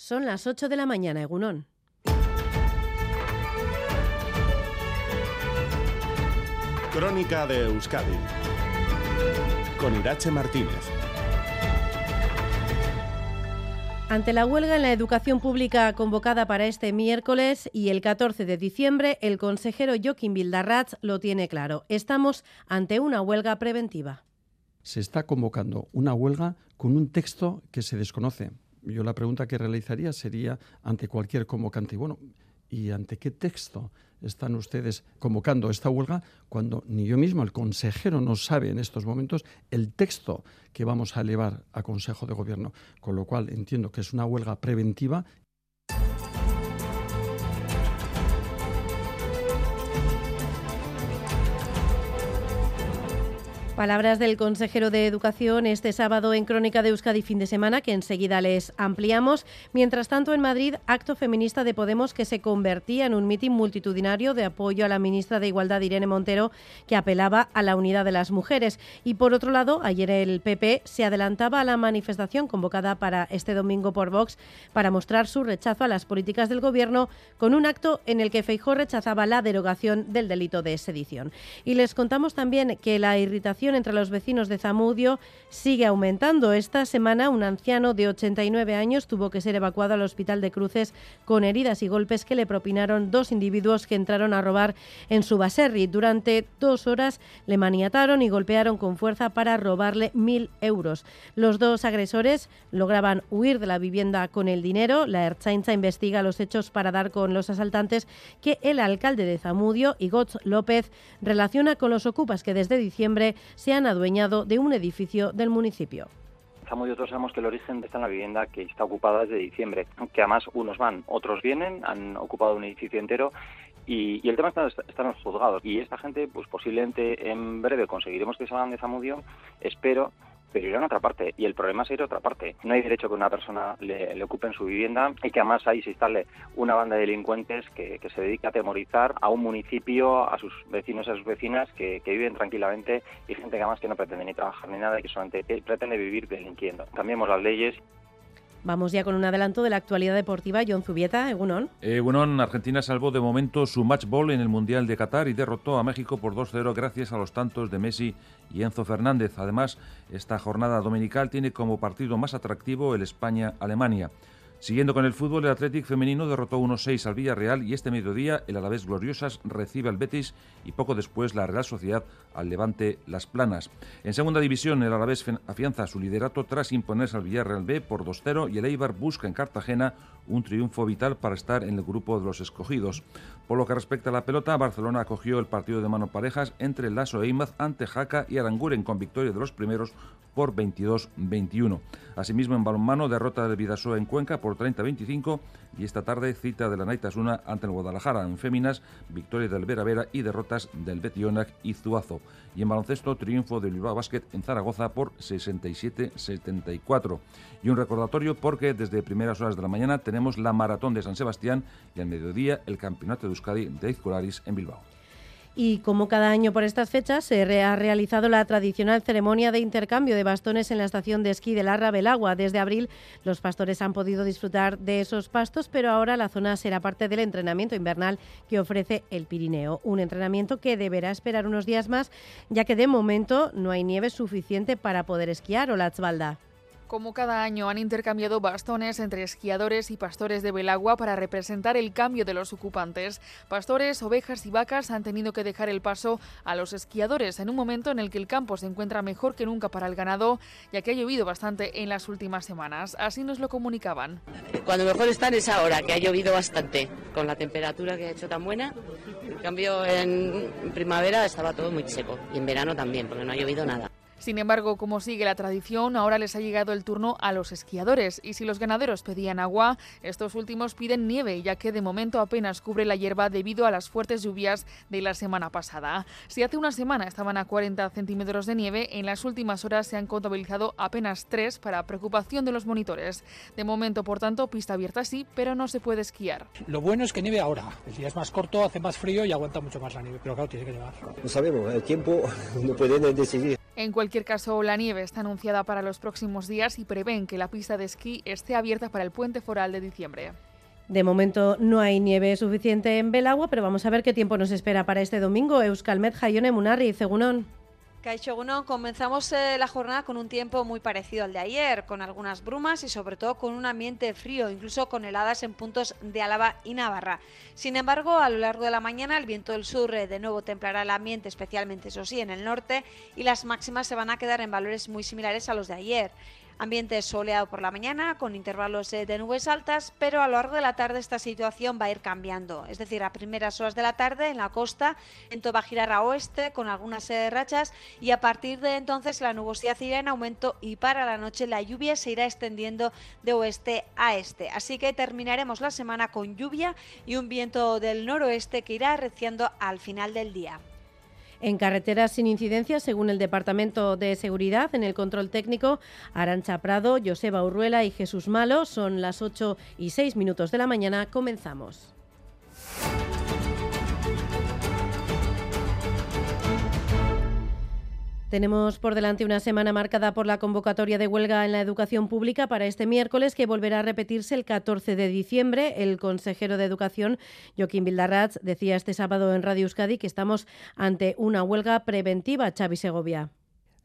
Son las 8 de la mañana, Egunón. Crónica de Euskadi con Irache Martínez. Ante la huelga en la educación pública convocada para este miércoles y el 14 de diciembre, el consejero Joaquín Bildarratz lo tiene claro. Estamos ante una huelga preventiva. Se está convocando una huelga con un texto que se desconoce. Yo la pregunta que realizaría sería ante cualquier convocante. Bueno, ¿y ante qué texto están ustedes convocando esta huelga cuando ni yo mismo, el consejero, no sabe en estos momentos el texto que vamos a elevar a Consejo de Gobierno? Con lo cual entiendo que es una huelga preventiva Palabras del consejero de Educación este sábado en Crónica de Euskadi fin de semana, que enseguida les ampliamos. Mientras tanto, en Madrid, acto feminista de Podemos que se convertía en un mitin multitudinario de apoyo a la ministra de Igualdad, Irene Montero, que apelaba a la unidad de las mujeres. Y por otro lado, ayer el PP se adelantaba a la manifestación convocada para este domingo por Vox para mostrar su rechazo a las políticas del Gobierno con un acto en el que Feijó rechazaba la derogación del delito de sedición. Y les contamos también que la irritación entre los vecinos de Zamudio sigue aumentando. Esta semana un anciano de 89 años tuvo que ser evacuado al hospital de Cruces con heridas y golpes que le propinaron dos individuos que entraron a robar en su baserri. Durante dos horas le maniataron y golpearon con fuerza para robarle mil euros. Los dos agresores lograban huir de la vivienda con el dinero. La Erchainza investiga los hechos para dar con los asaltantes que el alcalde de Zamudio, Igoz López, relaciona con los ocupas que desde diciembre se han adueñado de un edificio del municipio. Estamos y otros sabemos que el origen está en la vivienda que está ocupada desde diciembre, que además unos van, otros vienen, han ocupado un edificio entero y, el tema está, en los juzgados. Y esta gente, pues posiblemente en breve conseguiremos que salgan de Zamudio, espero, pero irán a otra parte y el problema es ir a otra parte. No hay derecho que una persona le, ocupe en su vivienda y que además ahí se instale una banda de delincuentes que, se dedica a atemorizar a un municipio, a sus vecinos y a sus vecinas que, viven tranquilamente y gente que además que no pretende ni trabajar ni nada y que solamente pretende vivir delinquiendo. Cambiemos las leyes Vamos ya con un adelanto de la actualidad deportiva. John Zubieta, Egunon. Egunon, Argentina salvó de momento su match ball en el Mundial de Qatar y derrotó a México por 2-0 gracias a los tantos de Messi y Enzo Fernández. Además, esta jornada dominical tiene como partido más atractivo el España-Alemania. Siguiendo con el fútbol, el Athletic femenino derrotó 1-6 al Villarreal y este mediodía el Alavés Gloriosas recibe al Betis y poco después la Real Sociedad al Levante Las Planas. En segunda división, el Alavés afianza su liderato tras imponerse al Villarreal B por 2-0 y el Eibar busca en Cartagena un triunfo vital para estar en el grupo de los escogidos. Por lo que respecta a la pelota, Barcelona acogió el partido de mano parejas entre Lasso e Imaz ante Jaca y Aranguren con victoria de los primeros por 22-21. Asimismo, en balonmano, derrota del Vidasoa en Cuenca por 30-25 y esta tarde cita de la Naitasuna ante el Guadalajara en féminas, victoria del Vera Vera y derrotas del Betionac y Zuazo. Y en baloncesto, triunfo del Bilbao Basket en Zaragoza por 67-74. Y un recordatorio porque desde primeras horas de la mañana tenemos la Maratón de San Sebastián y al mediodía el Campeonato de Euskadi de Izcolaris en Bilbao. Y como cada año por estas fechas, se ha realizado la tradicional ceremonia de intercambio de bastones en la estación de esquí de Larra Belagua. Desde abril, los pastores han podido disfrutar de esos pastos, pero ahora la zona será parte del entrenamiento invernal que ofrece el Pirineo. Un entrenamiento que deberá esperar unos días más, ya que de momento no hay nieve suficiente para poder esquiar o la Tzbalda. Como cada año han intercambiado bastones entre esquiadores y pastores de Belagua para representar el cambio de los ocupantes. Pastores, ovejas y vacas han tenido que dejar el paso a los esquiadores en un momento en el que el campo se encuentra mejor que nunca para el ganado, ya que ha llovido bastante en las últimas semanas. Así nos lo comunicaban. Cuando mejor están es ahora, que ha llovido bastante, con la temperatura que ha hecho tan buena. En cambio, en primavera estaba todo muy seco y en verano también, porque no ha llovido nada. Sin embargo, como sigue la tradición, ahora les ha llegado el turno a los esquiadores y si los ganaderos pedían agua, estos últimos piden nieve, ya que de momento apenas cubre la hierba debido a las fuertes lluvias de la semana pasada. Si hace una semana estaban a 40 centímetros de nieve, en las últimas horas se han contabilizado apenas 3 para preocupación de los monitores. De momento, por tanto, pista abierta sí, pero no se puede esquiar. Lo bueno es que nieve ahora. El día es más corto, hace más frío y aguanta mucho más la nieve, pero claro, tiene que llevar. No sabemos, el tiempo no puede decidir. En cualquier caso, la nieve está anunciada para los próximos días y prevén que la pista de esquí esté abierta para el puente foral de diciembre. De momento no hay nieve suficiente en Belagua, pero vamos a ver qué tiempo nos espera para este domingo. Euskalmet, Jaione, Munarri, Cegunón. Comenzamos eh, la jornada con un tiempo muy parecido al de ayer, con algunas brumas y sobre todo con un ambiente frío, incluso con heladas en puntos de Álava y Navarra. Sin embargo, a lo largo de la mañana el viento del sur eh, de nuevo templará el ambiente, especialmente eso sí, en el norte, y las máximas se van a quedar en valores muy similares a los de ayer. Ambiente soleado por la mañana, con intervalos de nubes altas, pero a lo largo de la tarde esta situación va a ir cambiando. Es decir, a primeras horas de la tarde en la costa, en va a girar a oeste con algunas eh, rachas y a partir de entonces la nubosidad irá en aumento y para la noche la lluvia se irá extendiendo de oeste a este. Así que terminaremos la semana con lluvia y un viento del noroeste que irá arreciando al final del día. En carreteras sin incidencias, según el Departamento de Seguridad, en el control técnico, Arancha Prado, Joseba Urruela y Jesús Malo. Son las 8 y 6 minutos de la mañana. Comenzamos. Tenemos por delante una semana marcada por la convocatoria de huelga en la educación pública para este miércoles, que volverá a repetirse el 14 de diciembre. El consejero de Educación, Joaquín Vildarraz, decía este sábado en Radio Euskadi que estamos ante una huelga preventiva. Xavi Segovia.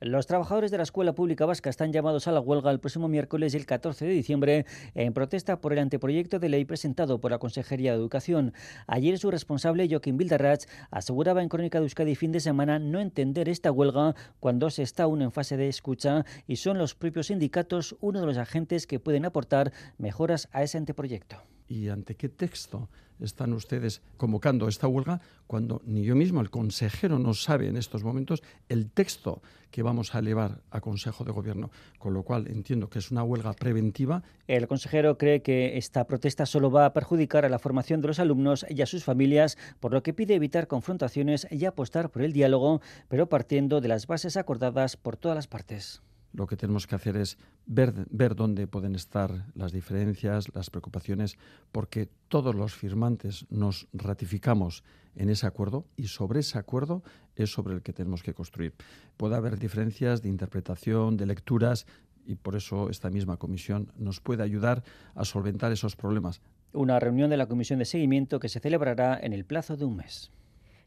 Los trabajadores de la Escuela Pública Vasca están llamados a la huelga el próximo miércoles el 14 de diciembre en protesta por el anteproyecto de ley presentado por la Consejería de Educación. Ayer su responsable, Joaquín Bildarratz, aseguraba en Crónica de Euskadi fin de semana no entender esta huelga cuando se está aún en fase de escucha y son los propios sindicatos uno de los agentes que pueden aportar mejoras a ese anteproyecto. ¿Y ante qué texto están ustedes convocando esta huelga cuando ni yo mismo, el consejero, no sabe en estos momentos el texto que vamos a elevar a Consejo de Gobierno? Con lo cual entiendo que es una huelga preventiva. El consejero cree que esta protesta solo va a perjudicar a la formación de los alumnos y a sus familias, por lo que pide evitar confrontaciones y apostar por el diálogo, pero partiendo de las bases acordadas por todas las partes lo que tenemos que hacer es ver, dónde pueden estar las diferencias, las preocupaciones, porque todos los firmantes nos ratificamos en ese acuerdo y sobre ese acuerdo es sobre el que tenemos que construir. Puede haber diferencias de interpretación, de lecturas, y por eso esta misma comisión nos puede ayudar a solventar esos problemas. Una reunión de la comisión de seguimiento que se celebrará en el plazo de un mes.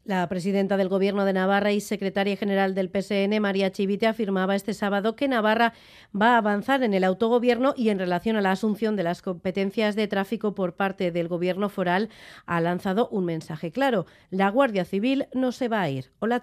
La presidenta del Gobierno de Navarra y secretaria general del PSN, María Chivite, afirmaba este sábado que Navarra va a avanzar en el autogobierno y en relación a la asunción de las competencias de tráfico por parte del Gobierno foral ha lanzado un mensaje claro. La Guardia Civil no se va a ir. Hola,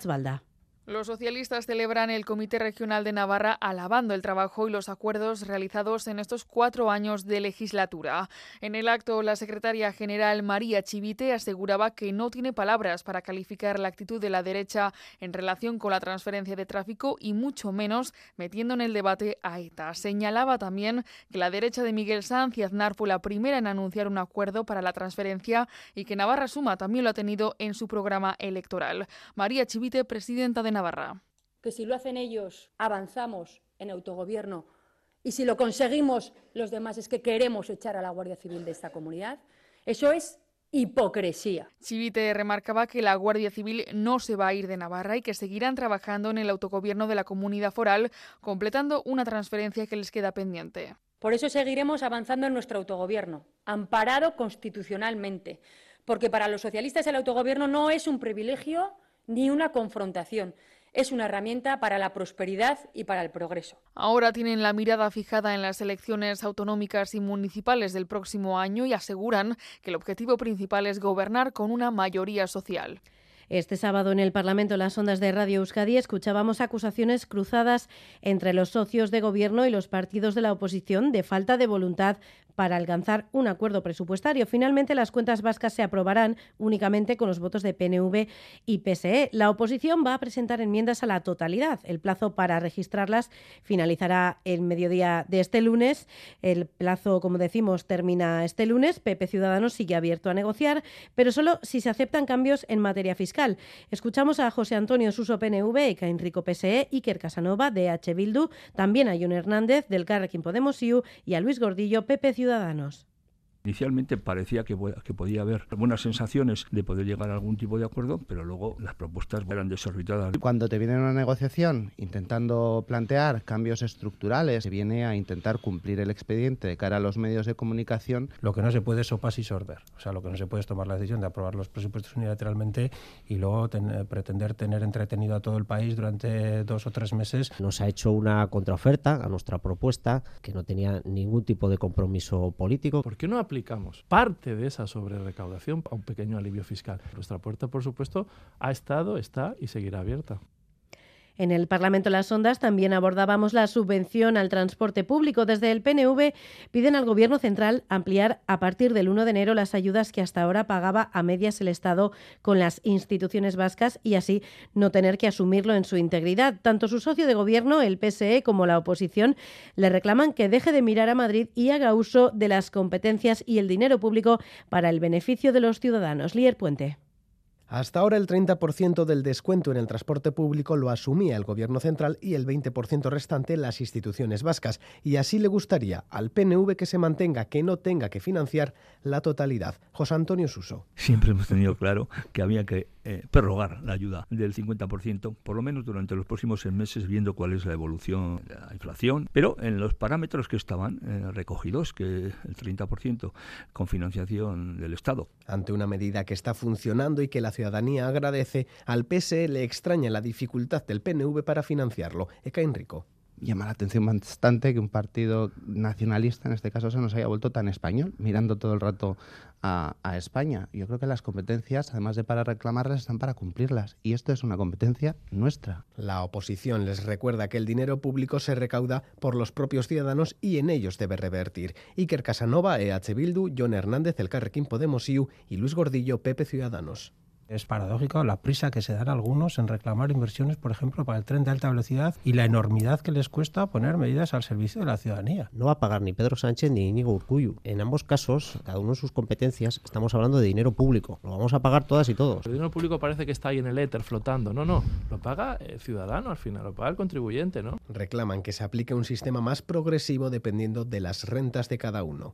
los socialistas celebran el Comité Regional de Navarra alabando el trabajo y los acuerdos realizados en estos cuatro años de legislatura. En el acto, la secretaria general María Chivite aseguraba que no tiene palabras para calificar la actitud de la derecha en relación con la transferencia de tráfico y mucho menos metiendo en el debate a ETA. Señalaba también que la derecha de Miguel Sanz y Aznar fue la primera en anunciar un acuerdo para la transferencia y que Navarra Suma también lo ha tenido en su programa electoral. María Chivite, presidenta de Navarra. Que si lo hacen ellos, avanzamos en autogobierno y si lo conseguimos los demás es que queremos echar a la Guardia Civil de esta comunidad. Eso es hipocresía. Chivite remarcaba que la Guardia Civil no se va a ir de Navarra y que seguirán trabajando en el autogobierno de la comunidad foral, completando una transferencia que les queda pendiente. Por eso seguiremos avanzando en nuestro autogobierno, amparado constitucionalmente, porque para los socialistas el autogobierno no es un privilegio ni una confrontación. Es una herramienta para la prosperidad y para el progreso. Ahora tienen la mirada fijada en las elecciones autonómicas y municipales del próximo año y aseguran que el objetivo principal es gobernar con una mayoría social. Este sábado en el Parlamento, las ondas de Radio Euskadi, escuchábamos acusaciones cruzadas entre los socios de gobierno y los partidos de la oposición de falta de voluntad para alcanzar un acuerdo presupuestario. Finalmente, las cuentas vascas se aprobarán únicamente con los votos de PNV y PSE. La oposición va a presentar enmiendas a la totalidad. El plazo para registrarlas finalizará el mediodía de este lunes. El plazo, como decimos, termina este lunes. PP Ciudadanos sigue abierto a negociar, pero solo si se aceptan cambios en materia fiscal. Escuchamos a José Antonio Suso PNV, a Enrico PSE, Iker Casanova de H. Bildu, también a John Hernández del Carrequín Podemos y a Luis Gordillo PP Ciudadanos. Inicialmente parecía que, que podía haber buenas sensaciones de poder llegar a algún tipo de acuerdo, pero luego las propuestas eran desorbitadas. Cuando te viene una negociación intentando plantear cambios estructurales, se viene a intentar cumplir el expediente de cara a los medios de comunicación. Lo que no se puede es sopas y sorber. O sea, lo que no se puede es tomar la decisión de aprobar los presupuestos unilateralmente y luego pretender tener entretenido a todo el país durante dos o tres meses. Nos ha hecho una contraoferta a nuestra propuesta que no tenía ningún tipo de compromiso político. ¿Por qué no aplicamos parte de esa sobrerecaudación a un pequeño alivio fiscal? Nuestra puerta, por supuesto, ha estado, está y seguirá abierta. En el Parlamento Las Ondas también abordábamos la subvención al transporte público. Desde el PNV piden al Gobierno central ampliar a partir del 1 de enero las ayudas que hasta ahora pagaba a medias el Estado con las instituciones vascas y así no tener que asumirlo en su integridad. Tanto su socio de Gobierno, el PSE, como la oposición le reclaman que deje de mirar a Madrid y haga uso de las competencias y el dinero público para el beneficio de los ciudadanos. Lier Puente. Hasta ahora el 30% del descuento en el transporte público lo asumía el Gobierno central y el 20% restante las instituciones vascas. Y así le gustaría al PNV que se mantenga, que no tenga que financiar la totalidad. José Antonio Suso. Siempre hemos tenido claro que había que eh, la ayuda del 50%, por lo menos durante los próximos seis meses, viendo cuál es la evolución de la inflación, pero en los parámetros que estaban eh, recogidos, que el 30% con financiación del Estado. Ante una medida que está funcionando y que la ciudadanía agradece, al PSE le extraña la dificultad del PNV para financiarlo. Eka Enrico llama la atención bastante que un partido nacionalista, en este caso, se nos haya vuelto tan español, mirando todo el rato a, España. Yo creo que las competencias, además de para reclamarlas, están para cumplirlas. Y esto es una competencia nuestra. La oposición les recuerda que el dinero público se recauda por los propios ciudadanos y en ellos debe revertir. Iker Casanova, EH Bildu, John Hernández, El Carrequín Podemos IU y Luis Gordillo, Pepe Ciudadanos. Es paradójico la prisa que se dan algunos en reclamar inversiones, por ejemplo, para el tren de alta velocidad y la enormidad que les cuesta poner medidas al servicio de la ciudadanía. No va a pagar ni Pedro Sánchez ni Íñigo Urcuyu. En ambos casos, cada uno de sus competencias, estamos hablando de dinero público. Lo vamos a pagar todas y todos. El dinero público parece que está ahí en el éter flotando. No, no. Lo paga el ciudadano al final, lo paga el contribuyente, ¿no? Reclaman que se aplique un sistema más progresivo dependiendo de las rentas de cada uno.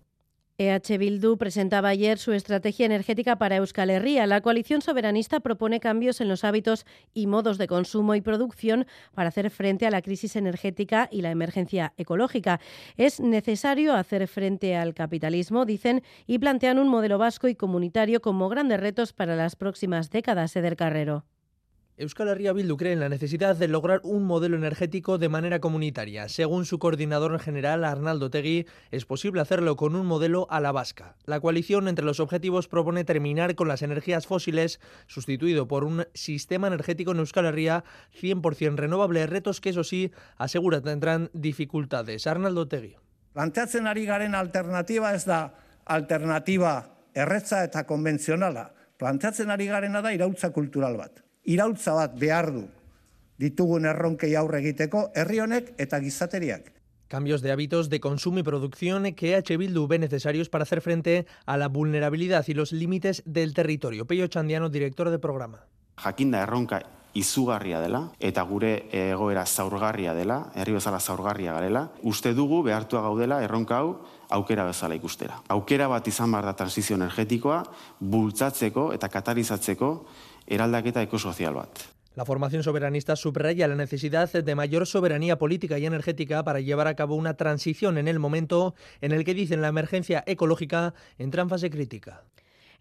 EH Bildu presentaba ayer su estrategia energética para Euskal Herria. La coalición soberanista propone cambios en los hábitos y modos de consumo y producción para hacer frente a la crisis energética y la emergencia ecológica. Es necesario hacer frente al capitalismo, dicen, y plantean un modelo vasco y comunitario como grandes retos para las próximas décadas, Eder Carrero. Euskal Herria Bildu cree en la necesidad de lograr un modelo energético de manera comunitaria. Según su coordinador general, Arnaldo Tegui, es posible hacerlo con un modelo a la vasca. La coalición entre los objetivos propone terminar con las energías fósiles, sustituido por un sistema energético en Euskal Herria 100% renovable, retos que eso sí, asegura tendrán dificultades. Arnaldo Tegui. Planteatzen ari garen alternativa ez da alternativa erretza eta konbentzionala. Planteatzen ari garena da irautza kultural bat irautza bat behar du ditugun erronkei aurre egiteko herri honek eta gizateriak. Cambios de hábitos de consumo y producción que H. Bildu ve necesarios para hacer frente a la vulnerabilidad y los límites del territorio. Peio Chandiano, director de programa. Jakinda erronka izugarria dela eta gure egoera zaurgarria dela, herri bezala zaurgarria garela, uste dugu behartua gaudela erronka hau aukera bezala ikustera. Aukera bat izan behar da transizio energetikoa, bultzatzeko eta katalizatzeko eraldaketa ekosocial bat. La formación soberanista subraya la necesidad de mayor soberanía política y energética para llevar a cabo una transición en el momento en el que dicen la emergencia ecológica entra en fase crítica.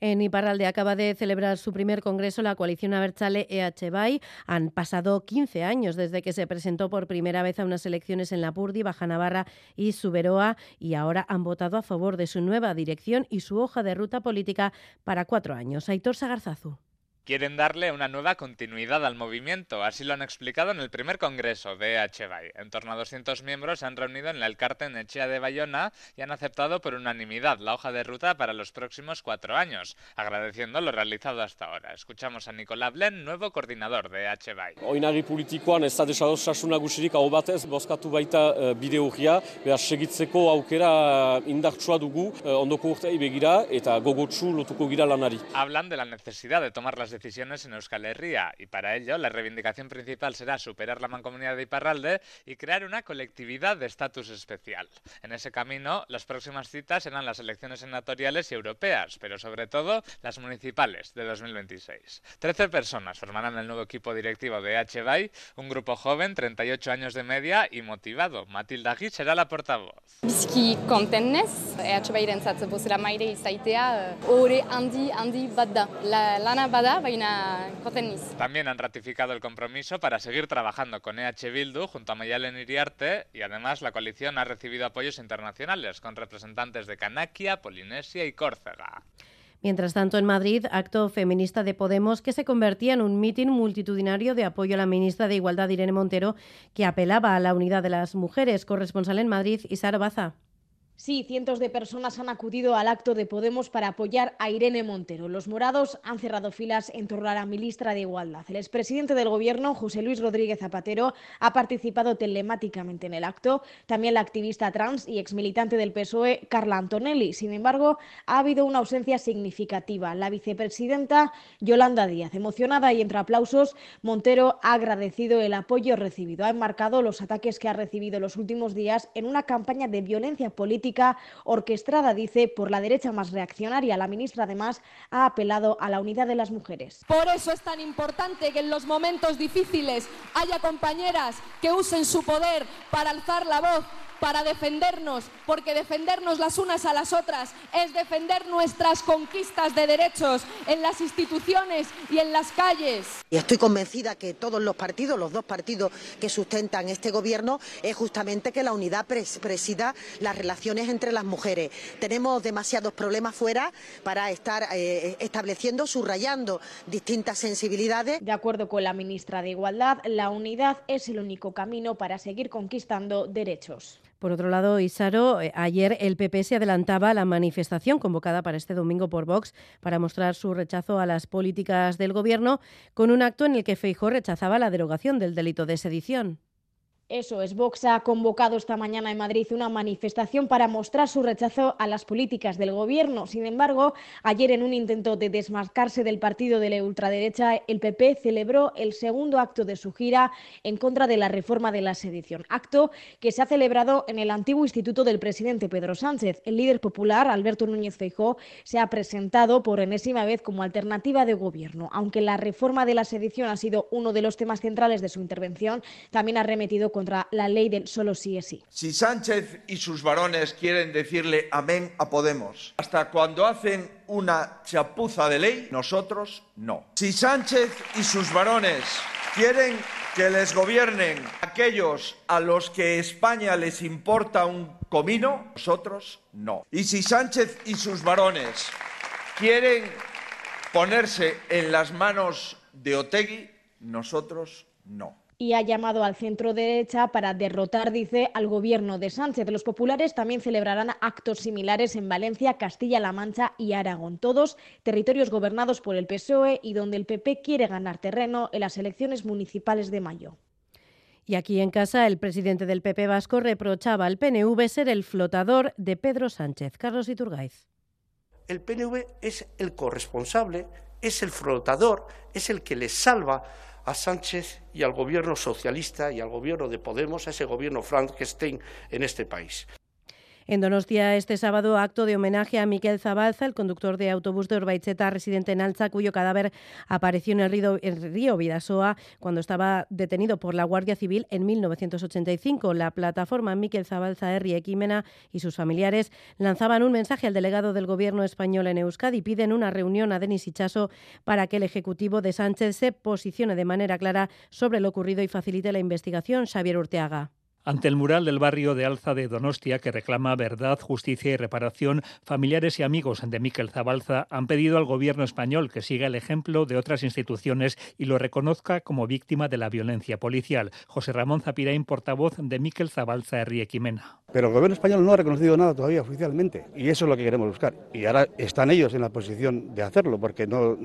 En Iparralde acaba de celebrar su primer congreso la coalición Abertzale EH BAI. Han pasado 15 años desde que se presentó por primera vez a unas elecciones en Lapurdi, Baja Navarra y Suberoa y ahora han votado a favor de su nueva dirección y su hoja de ruta política para cuatro años. Aitor Sagarzazu quieren darle una nueva continuidad al movimiento. Así lo han explicado en el primer congreso de HBAI. En torno a 200 miembros se han reunido en el Carten Echea de Bayona y han aceptado por unanimidad la hoja de ruta para los próximos cuatro años, agradeciendo lo realizado hasta ahora. Escuchamos a Nicolás Blen, nuevo coordinador de HBAI. Oinari politikoan ez da desadosasun nagusirik hau batez, bozkatu baita uh, bide horria, behar segitzeko aukera indartsua dugu uh, ondoko urtei begira eta gogotsu lotuko gira lanari. Hablan de la necesidad de tomar las decisiones en Euskal Herria y para ello la reivindicación principal será superar la mancomunidad de Iparralde y crear una colectividad de estatus especial. En ese camino, las próximas citas serán las elecciones senatoriales y europeas, pero sobre todo las municipales de 2026. Trece personas formarán el nuevo equipo directivo de HBAI, un grupo joven, 38 años de media y motivado. Matilda Gui será la portavoz. Bizki kontennez, EHBairentzat bozera maire izaitea, ore handi, handi bat da. La, lana bada, baina. También han ratificado el compromiso para seguir trabajando con EH Bildu junto a Mayalen Iriarte y además la coalición ha recibido apoyos internacionales con representantes de Canakia, Polinesia y Córcega. Mientras tanto, en Madrid, acto feminista de Podemos que se convertía en un mitin multitudinario de apoyo a la ministra de Igualdad, Irene Montero, que apelaba a la unidad de las mujeres. Corresponsal en Madrid, Isar Baza. Sí, cientos de personas han acudido al acto de Podemos para apoyar a Irene Montero. Los morados han cerrado filas en torno a la ministra de Igualdad. El expresidente del Gobierno, José Luis Rodríguez Zapatero, ha participado telemáticamente en el acto. También la activista trans y exmilitante del PSOE, Carla Antonelli. Sin embargo, ha habido una ausencia significativa. La vicepresidenta Yolanda Díaz, emocionada y entre aplausos, Montero ha agradecido el apoyo recibido. Ha enmarcado los ataques que ha recibido los últimos días en una campaña de violencia política orquestada, dice, por la derecha más reaccionaria. La ministra, además, ha apelado a la unidad de las mujeres. Por eso es tan importante que en los momentos difíciles haya compañeras que usen su poder para alzar la voz para defendernos, porque defendernos las unas a las otras es defender nuestras conquistas de derechos en las instituciones y en las calles. Y estoy convencida que todos los partidos, los dos partidos que sustentan este gobierno, es justamente que la unidad presida las relaciones entre las mujeres. Tenemos demasiados problemas fuera para estar eh, estableciendo, subrayando distintas sensibilidades. De acuerdo con la ministra de Igualdad, la unidad es el único camino para seguir conquistando derechos. Por otro lado, Isaro, eh, ayer el PP se adelantaba a la manifestación convocada para este domingo por Vox para mostrar su rechazo a las políticas del Gobierno con un acto en el que Feijó rechazaba la derogación del delito de sedición. Eso es, Vox ha convocado esta mañana en Madrid una manifestación para mostrar su rechazo a las políticas del Gobierno. Sin embargo, ayer en un intento de desmarcarse del partido de la ultraderecha, el PP celebró el segundo acto de su gira en contra de la reforma de la sedición. Acto que se ha celebrado en el antiguo instituto del presidente Pedro Sánchez. El líder popular, Alberto Núñez Feijó, se ha presentado por enésima vez como alternativa de Gobierno. Aunque la reforma de la sedición ha sido uno de los temas centrales de su intervención, también ha remetido contra la ley del solo sí es sí. Si Sánchez y sus varones quieren decirle amén a Podemos, hasta cuando hacen una chapuza de ley, nosotros no. Si Sánchez y sus varones quieren que les gobiernen aquellos a los que España les importa un comino, nosotros no. Y si Sánchez y sus varones quieren ponerse en las manos de Otegui, nosotros no y ha llamado al centro derecha para derrotar, dice, al gobierno de Sánchez. Los populares también celebrarán actos similares en Valencia, Castilla-La Mancha y Aragón, todos territorios gobernados por el PSOE y donde el PP quiere ganar terreno en las elecciones municipales de mayo. Y aquí en casa, el presidente del PP vasco reprochaba al PNV ser el flotador de Pedro Sánchez. Carlos Iturgaiz. El PNV es el corresponsable, es el flotador, es el que les salva a Sánchez y al gobierno socialista y al gobierno de Podemos, a ese gobierno Frankenstein en este país. En Donostia, este sábado, acto de homenaje a Miquel Zabalza, el conductor de autobús de Urbaitzeta, residente en Alza, cuyo cadáver apareció en el río, Vidasoa cuando estaba detenido por la Guardia Civil en 1985. La plataforma Miquel Zabalza R. Equimena y sus familiares lanzaban un mensaje al delegado del Gobierno español en Euskadi y piden una reunión a Denis Ichaso para que el Ejecutivo de Sánchez se posicione de manera clara sobre lo ocurrido y facilite la investigación. Xavier Urteaga. Ante el mural del barrio de Alza de Donostia, que reclama verdad, justicia y reparación, familiares y amigos de Miquel Zabalza han pedido al gobierno español que siga el ejemplo de otras instituciones y lo reconozca como víctima de la violencia policial. José Ramón Zapirain, portavoz de Miquel Zabalza Quimena. Pero el gobierno español no ha reconocido nada todavía oficialmente y eso es lo que queremos buscar. Y ahora están ellos en la posición de hacerlo porque no,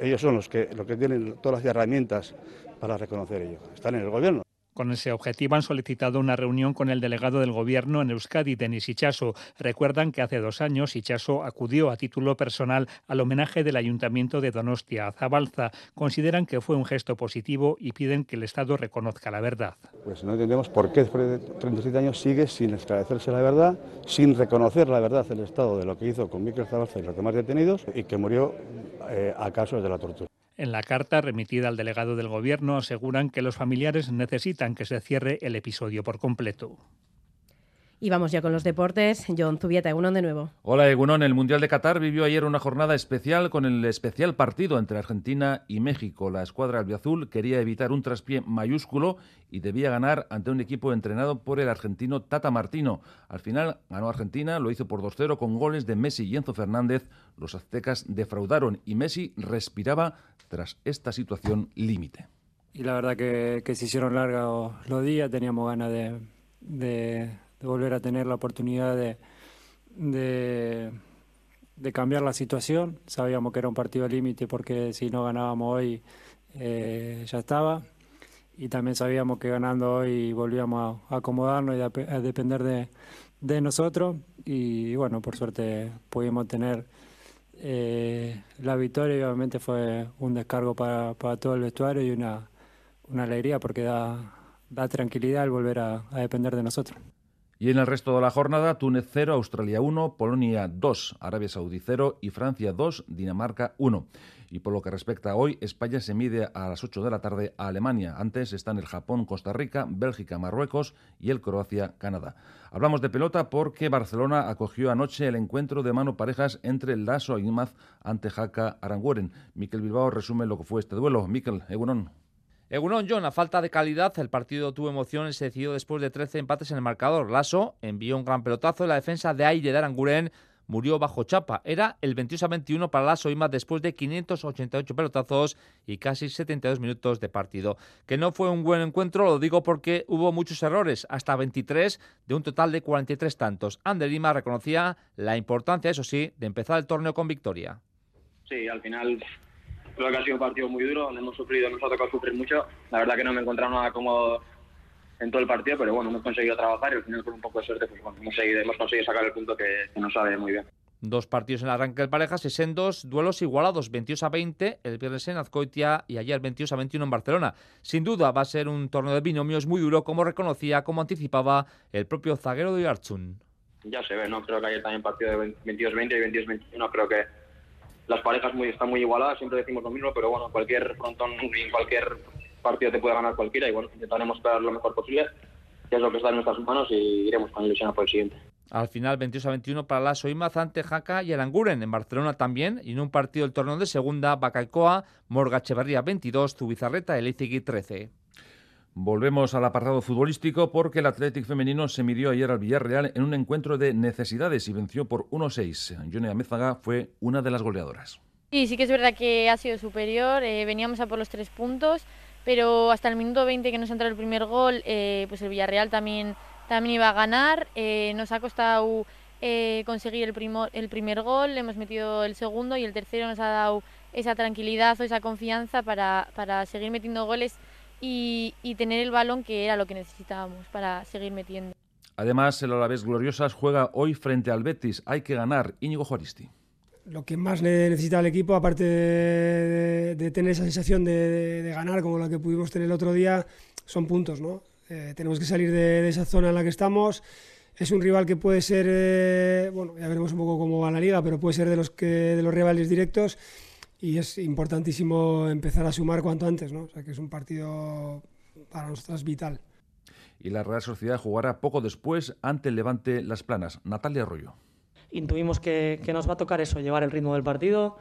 ellos son los que, los que tienen todas las herramientas para reconocer ello. Están en el gobierno. Con ese objetivo han solicitado una reunión con el delegado del Gobierno en Euskadi, Denis Ichaso. Recuerdan que hace dos años Ichaso acudió a título personal al homenaje del Ayuntamiento de Donostia a Zabalza. Consideran que fue un gesto positivo y piden que el Estado reconozca la verdad. Pues no entendemos por qué después de 37 años sigue sin esclarecerse la verdad, sin reconocer la verdad el Estado de lo que hizo con Miquel Zabalza y los demás detenidos y que murió eh, a casos de la tortura. En la carta remitida al delegado del Gobierno aseguran que los familiares necesitan que se cierre el episodio por completo. Y vamos ya con los deportes. John Zubieta, Egunon de nuevo. Hola Egunon, el Mundial de Qatar vivió ayer una jornada especial con el especial partido entre Argentina y México. La escuadra albiazul quería evitar un traspié mayúsculo y debía ganar ante un equipo entrenado por el argentino Tata Martino. Al final ganó Argentina, lo hizo por 2-0 con goles de Messi y Enzo Fernández. Los aztecas defraudaron y Messi respiraba tras esta situación límite. Y la verdad que, se hicieron largos los días, teníamos ganas de de volver a tener la oportunidad de, de, cambiar la situación. Sabíamos que era un partido límite porque si no ganábamos hoy eh, ya estaba. Y también sabíamos que ganando hoy volvíamos a acomodarnos y a, depender de, de, nosotros. Y bueno, por suerte pudimos tener eh, la victoria y obviamente fue un descargo para, para todo el vestuario y una, una alegría porque da, da tranquilidad el volver a depender de nosotros. Y en el resto de la jornada, Túnez 0, Australia 1, Polonia 2, Arabia Saudí 0 y Francia 2, Dinamarca 1. Y por lo que respecta a hoy, España se mide a las 8 de la tarde a Alemania. Antes están el Japón, Costa Rica, Bélgica, Marruecos y el Croacia, Canadá. Hablamos de pelota porque Barcelona acogió anoche el encuentro de mano parejas entre Lasso Imaz ante Jaca Aranguren. Miquel Bilbao resume lo que fue este duelo. Miquel, Egunon. Egunon John, a falta de calidad, el partido tuvo emoción y se decidió después de 13 empates en el marcador. Lasso envió un gran pelotazo y la defensa de aire de Aranguren murió bajo chapa. Era el 22 a 21 para Lasso más después de 588 pelotazos y casi 72 minutos de partido. Que no fue un buen encuentro, lo digo porque hubo muchos errores, hasta 23 de un total de 43 tantos. Ander Lima reconocía la importancia, eso sí, de empezar el torneo con victoria. Sí, al final Creo que ha sido un partido muy duro, donde hemos sufrido, nos ha tocado sufrir mucho. La verdad que no me he encontrado nada cómodo en todo el partido, pero bueno, hemos conseguido trabajar y al final con un poco de suerte pues bueno, hemos, conseguido sacar el punto que, nos sabe muy bien. Dos partidos en el arranque del parejas y en dos duelos igualados, 22 a 20 el viernes en Azcoitia y ayer 22 a 21 en Barcelona. Sin duda va a ser un torneo de binomios muy duro, como reconocía, como anticipaba el propio zaguero de Archun. Ya se ve, ¿no? Creo que ayer también partido de 22-20 y 22-21, creo que las parejas muy, están muy igualadas, siempre decimos lo mismo, pero bueno, cualquier frontón en cualquier partido te puede ganar cualquiera y bueno, intentaremos esperar lo mejor posible, que es lo que está en nuestras manos y iremos con ilusión por el siguiente. Al final, 22 a 21 para la Soimaz ante Jaca y Aranguren. En Barcelona también, y en un partido del torneo de segunda, Bacaicoa, Morga Echeverría 22, Zubizarreta, Elizigui 13. Volvemos al apartado futbolístico porque el Atlético femenino se midió ayer al Villarreal en un encuentro de necesidades y venció por 1-6. Jonia Amézaga fue una de las goleadoras. Sí, sí que es verdad que ha sido superior. Eh, veníamos a por los tres puntos, pero hasta el minuto 20 que nos entró el primer gol, eh, pues el Villarreal también, también iba a ganar. Eh, nos ha costado conseguir el, el primer gol, hemos metido el segundo y el tercero nos ha dado esa tranquilidad o esa confianza para, para seguir metiendo goles y, tener el balón que era lo que necesitábamos para seguir metiendo. Además, el Alavés Gloriosas juega hoy frente al Betis. Hay que ganar. Íñigo Juaristi. Lo que más necesita el equipo, aparte de, tener esa sensación de, ganar como la que pudimos tener el otro día, son puntos. ¿no? Eh, tenemos que salir de, esa zona en la que estamos. Es un rival que puede ser, eh, bueno, ya veremos un poco cómo va la liga, pero puede ser de los, que, de los rivales directos y es importantísimo empezar a sumar cuanto antes, ¿no? O sea que es un partido para nosotros vital. Y la Real Sociedad jugará poco después ante el Levante Las Planas. Natalia Arroyo. Intuimos que, que nos va a tocar eso, llevar el ritmo del partido,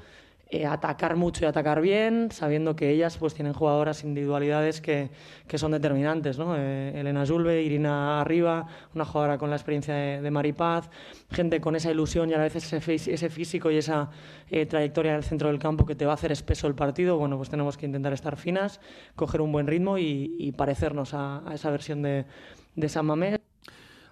eh, atacar mucho y atacar bien, sabiendo que ellas pues tienen jugadoras individualidades que, que son determinantes, ¿no? Eh, Elena Zulbe, Irina Arriba, una jugadora con la experiencia de, Maripaz, gente con esa ilusión y a veces ese, ese físico y esa eh, trayectoria en el centro del campo que te va a hacer espeso el partido, bueno, pues tenemos que intentar estar finas, coger un buen ritmo y, parecernos a, esa versión de, de San Mamés.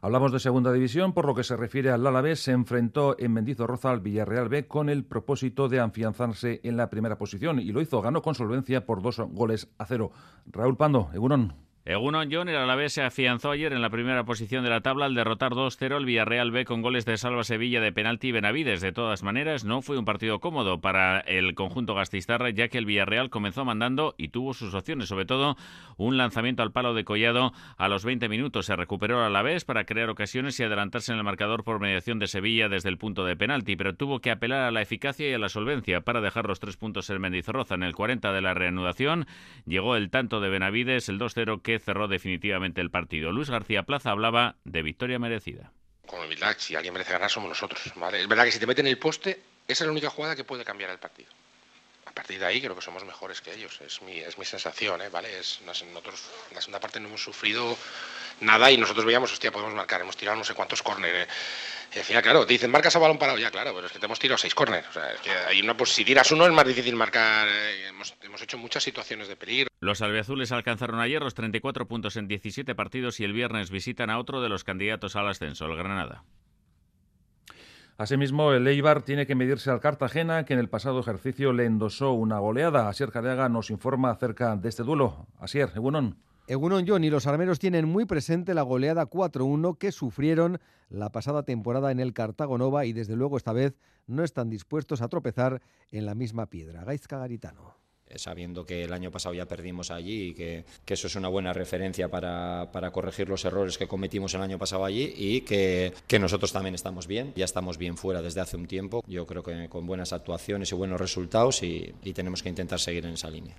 Hablamos de segunda división, por lo que se refiere al Alavés, se enfrentó en Mendizorroza al Villarreal B con el propósito de afianzarse en la primera posición y lo hizo, ganó con solvencia por dos goles a cero. Raúl Pando, Egunon. Egunon John, el Alavés se afianzó ayer en la primera posición de la tabla al derrotar 2-0 el Villarreal B con goles de Salva Sevilla de penalti y Benavides. De todas maneras, no fue un partido cómodo para el conjunto gastistarra, ya que el Villarreal comenzó mandando y tuvo sus opciones, sobre todo un lanzamiento al palo de Collado a los 20 minutos. Se recuperó el Alavés para crear ocasiones y adelantarse en el marcador por mediación de Sevilla desde el punto de penalti, pero tuvo que apelar a la eficacia y a la solvencia para dejar los tres puntos en Mendizorroza. En el 40 de la reanudación llegó el tanto de Benavides, el 2-0 que cerró definitivamente el partido. Luis García Plaza hablaba de victoria merecida. Con humildad, si alguien merece ganar somos nosotros. Es verdad que si te meten el poste, esa es la única jugada que puede cambiar el partido. A partir de ahí creo que somos mejores que ellos, es mi, es mi sensación, ¿eh? ¿vale? Es, nosotros en la segunda parte no hemos sufrido nada y nosotros veíamos, hostia, podemos marcar, hemos tirado no sé cuántos córneres. Y al final, claro, te dicen, marcas a balón parado, ya, claro, pero es que te hemos tirado seis córneres. O sea, es que hay una, pues, si tiras uno es más difícil marcar. Eh, hemos, hemos hecho muchas situaciones de peligro. Los albiazules alcanzaron ayer los 34 puntos en 17 partidos y el viernes visitan a otro de los candidatos al ascenso, el Granada. Asimismo, el Eibar tiene que medirse al Cartagena, que en el pasado ejercicio le endosó una goleada. Asier Careaga nos informa acerca de este duelo. Asier, Egunon. Egunon John y los armeros tienen muy presente la goleada 4-1 que sufrieron la pasada temporada en el Cartago Nova y desde luego esta vez no están dispuestos a tropezar en la misma piedra. Gaizka Garitano sabiendo que el año pasado ya perdimos allí y que, eso es una buena referencia para, corregir los errores que cometimos el año pasado allí y que, nosotros también estamos bien, ya estamos bien fuera desde hace un tiempo, yo creo que con buenas actuaciones y buenos resultados y tenemos que intentar seguir en esa línea.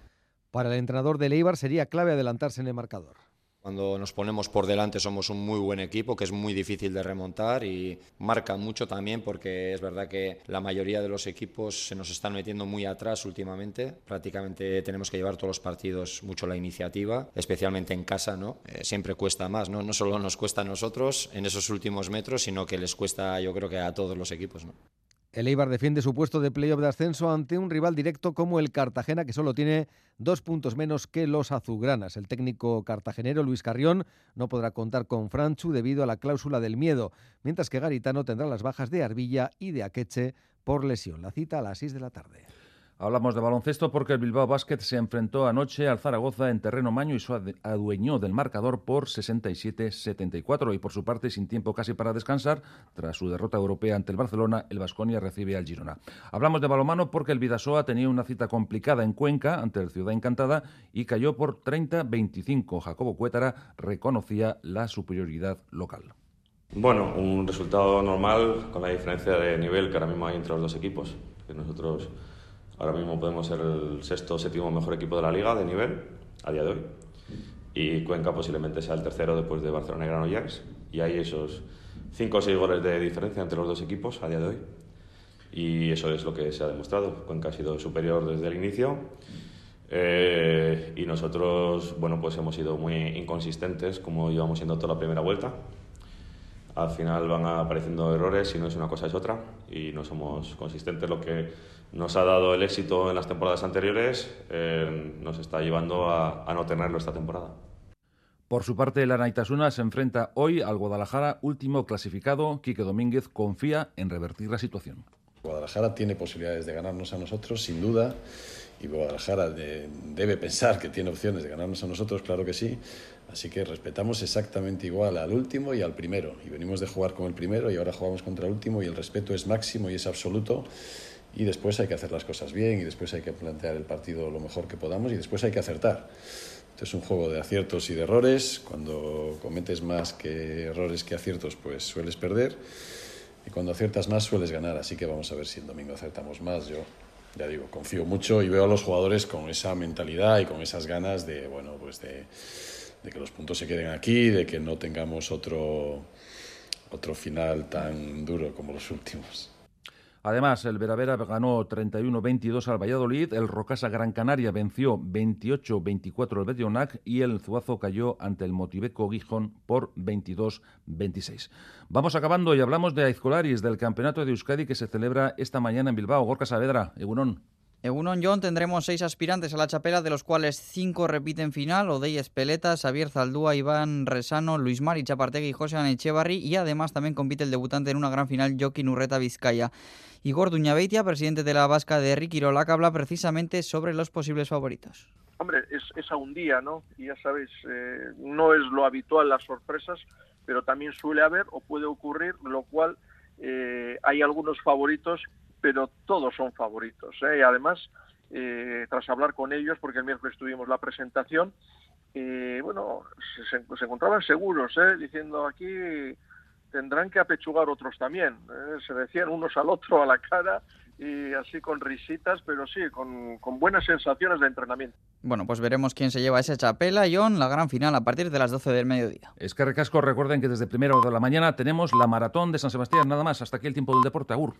Para el entrenador de Eibar sería clave adelantarse en el marcador. Cuando nos ponemos por delante somos un muy buen equipo que es muy difícil de remontar y marca mucho también porque es verdad que la mayoría de los equipos se nos están metiendo muy atrás últimamente. Prácticamente tenemos que llevar todos los partidos mucho la iniciativa, especialmente en casa, ¿no? Eh, siempre cuesta más, ¿no? No solo nos cuesta a nosotros en esos últimos metros, sino que les cuesta yo creo que a todos los equipos, ¿no? El Eibar defiende su puesto de playoff de ascenso ante un rival directo como el Cartagena, que solo tiene dos puntos menos que los azulgranas. El técnico cartagenero Luis Carrión no podrá contar con Franchu debido a la cláusula del miedo, mientras que Garitano tendrá las bajas de Arbilla y de Akeche por lesión. La cita a las 6 de la tarde. Hablamos de baloncesto porque el Bilbao Basket se enfrentó anoche al Zaragoza en terreno maño y se adueñó del marcador por 67-74 y por su parte sin tiempo casi para descansar tras su derrota europea ante el Barcelona el Vasconia recibe al Girona. Hablamos de balomano porque el Vidasoa tenía una cita complicada en Cuenca ante el Ciudad Encantada y cayó por 30-25. Jacobo Cuétara reconocía la superioridad local. Bueno, un resultado normal con la diferencia de nivel que ahora mismo hay entre los dos equipos. Que nosotros Ahora mismo podemos ser el sexto o séptimo mejor equipo de la liga de nivel a día de hoy. Y Cuenca posiblemente sea el tercero después de Barcelona y Granollers. Y hay esos cinco o seis goles de diferencia entre los dos equipos a día de hoy. Y eso es lo que se ha demostrado. Cuenca ha sido superior desde el inicio. Eh, y nosotros, bueno, pues hemos sido muy inconsistentes como íbamos siendo toda la primera vuelta. Al final van apareciendo errores y no es una cosa es otra y no somos consistentes. Lo que nos ha dado el éxito en las temporadas anteriores, eh, nos está llevando a, a, no tenerlo esta temporada. Por su parte, la Naitasuna se enfrenta hoy al Guadalajara, último clasificado. Quique Domínguez confía en revertir la situación. Guadalajara tiene posibilidades de ganarnos a nosotros, sin duda, y Guadalajara de, debe pensar que tiene opciones de ganarnos a nosotros, claro que sí. Así que respetamos exactamente igual al último y al primero. Y venimos de jugar con el primero y ahora jugamos contra el último y el respeto es máximo y es absoluto y después hay que hacer las cosas bien y después hay que plantear el partido lo mejor que podamos y después hay que acertar. Esto es un juego de aciertos y de errores. Cuando cometes más que errores que aciertos, pues sueles perder. Y cuando aciertas más, sueles ganar. Así que vamos a ver si el domingo acertamos más. Yo, ya digo, confío mucho y veo a los jugadores con esa mentalidad y con esas ganas de, bueno, pues de, de que los puntos se queden aquí, de que no tengamos otro, otro final tan duro como los últimos. Además, el Veravera ganó 31-22 al Valladolid, el Rocasa Gran Canaria venció 28-24 al Bedionac y el Zuazo cayó ante el Motiveco Gijón por 22-26. Vamos acabando y hablamos de Aizcolaris, del Campeonato de Euskadi que se celebra esta mañana en Bilbao. Gorka Saavedra, Egunon. En John tendremos seis aspirantes a la chapela, de los cuales cinco repiten final, Odey Espeleta, Xavier Zaldúa, Iván Resano, Luis Mari Chapartegui y José Echevarri, y además también compite el debutante en una gran final, Joaquín Urreta Vizcaya. Igor Duñabeitia, presidente de la Vasca de Ricky Rolac, habla precisamente sobre los posibles favoritos. Hombre, es, es a un día, ¿no? Y ya sabéis, eh, no es lo habitual las sorpresas, pero también suele haber o puede ocurrir, lo cual eh, hay algunos favoritos, pero todos son favoritos. ¿eh? Y además, tras hablar con ellos, porque el miércoles tuvimos la presentación, bueno, se, se, encontraban seguros, diciendo aquí tendrán que apechugar otros también. ¿eh? Se decían unos al otro a la cara y así con risitas, pero sí, con, con, buenas sensaciones de entrenamiento. Bueno, pues veremos quién se lleva esa chapela, John, la gran final a partir de las 12 del mediodía. Es que recasco, recuerden que desde primera hora de la mañana tenemos la maratón de San Sebastián, nada más, hasta aquí el tiempo del deporte, Agur.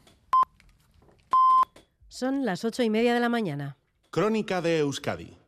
Son las ocho y media de la mañana. Crónica de Euskadi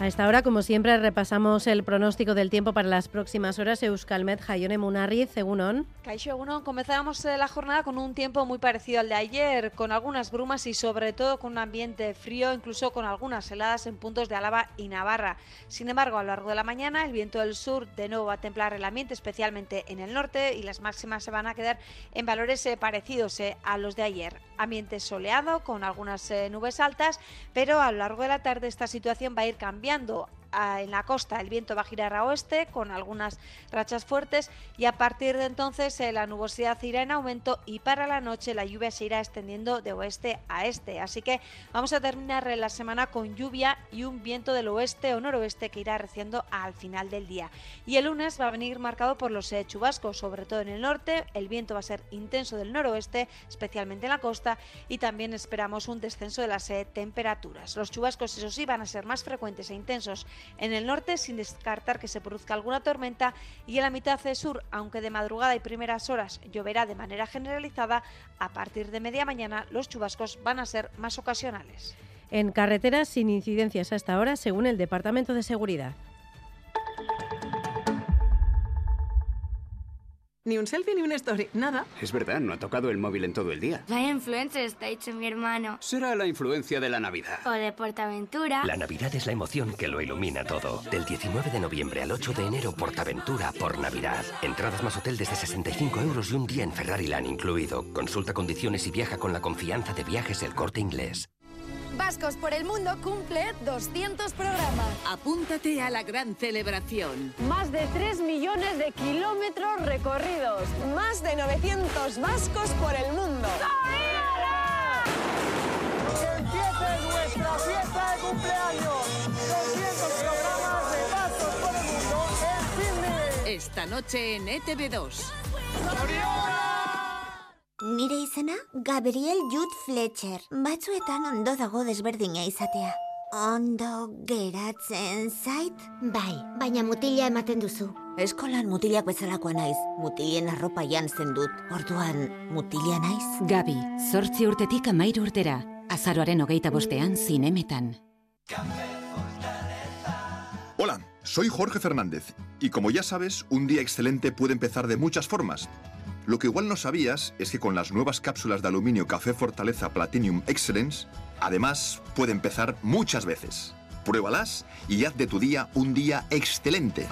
A esta hora, como siempre, repasamos el pronóstico del tiempo para las próximas horas. Euskalmet, Jaione Munarriz, Egunon. Caixo Egunon, comenzamos eh, la jornada con un tiempo muy parecido al de ayer, con algunas brumas y sobre todo con un ambiente frío, incluso con algunas heladas en puntos de Álava y Navarra. Sin embargo, a lo largo de la mañana, el viento del sur de nuevo va a templar el ambiente, especialmente en el norte, y las máximas se van a quedar en valores eh, parecidos eh, a los de ayer. Ambiente soleado, con algunas nubes altas, pero a lo largo de la tarde esta situación va a ir cambiando en la costa el viento va a girar a oeste con algunas rachas fuertes y a partir de entonces eh, la nubosidad irá en aumento y para la noche la lluvia se irá extendiendo de oeste a este. Así que vamos a terminar la semana con lluvia y un viento del oeste o noroeste que irá reciendo al final del día. Y el lunes va a venir marcado por los eh, chubascos, sobre todo en el norte. El viento va a ser intenso del noroeste, especialmente en la costa, y también esperamos un descenso de las eh, temperaturas. Los chubascos, eso sí, van a ser más frecuentes e intensos en el norte, sin descartar que se produzca alguna tormenta, y en la mitad de sur, aunque de madrugada y primeras horas lloverá de manera generalizada, a partir de media mañana los chubascos van a ser más ocasionales. En carreteras sin incidencias hasta ahora, según el Departamento de Seguridad. Ni un selfie ni una story, nada. Es verdad, no ha tocado el móvil en todo el día. Vaya influencer está hecho mi hermano. Será la influencia de la Navidad. O de Portaventura. La Navidad es la emoción que lo ilumina todo. Del 19 de noviembre al 8 de enero, Portaventura por Navidad. Entradas más hotel desde 65 euros y un día en Ferrari Land incluido. Consulta condiciones y viaja con la confianza de viajes El Corte Inglés. Vascos por el Mundo cumple 200 programas. Apúntate a la gran celebración. Más de 3 millones de kilómetros recorridos. Más de 900 vascos por el mundo. ¡Que empiece nuestra fiesta de cumpleaños! 200 programas de Vascos por el Mundo en Sydney. Esta noche en E ETV2. Nire izena Gabriel Jude Fletcher. Batzuetan ondo dago desberdina izatea. Ondo geratzen zait? Bai, baina mutila ematen duzu. Eskolan mutilak bezalakoa naiz. Mutilien arropa jantzen dut. Orduan, mutila naiz? Gabi, zortzi urtetik amairu urtera. Azaroaren hogeita bostean zinemetan. Hola, soy Jorge Fernández. Y como ya sabes, un día excelente puede empezar de muchas formas. Lo que igual no sabías es que con las nuevas cápsulas de aluminio Café Fortaleza Platinum Excellence, además puede empezar muchas veces. Pruébalas y haz de tu día un día excelente.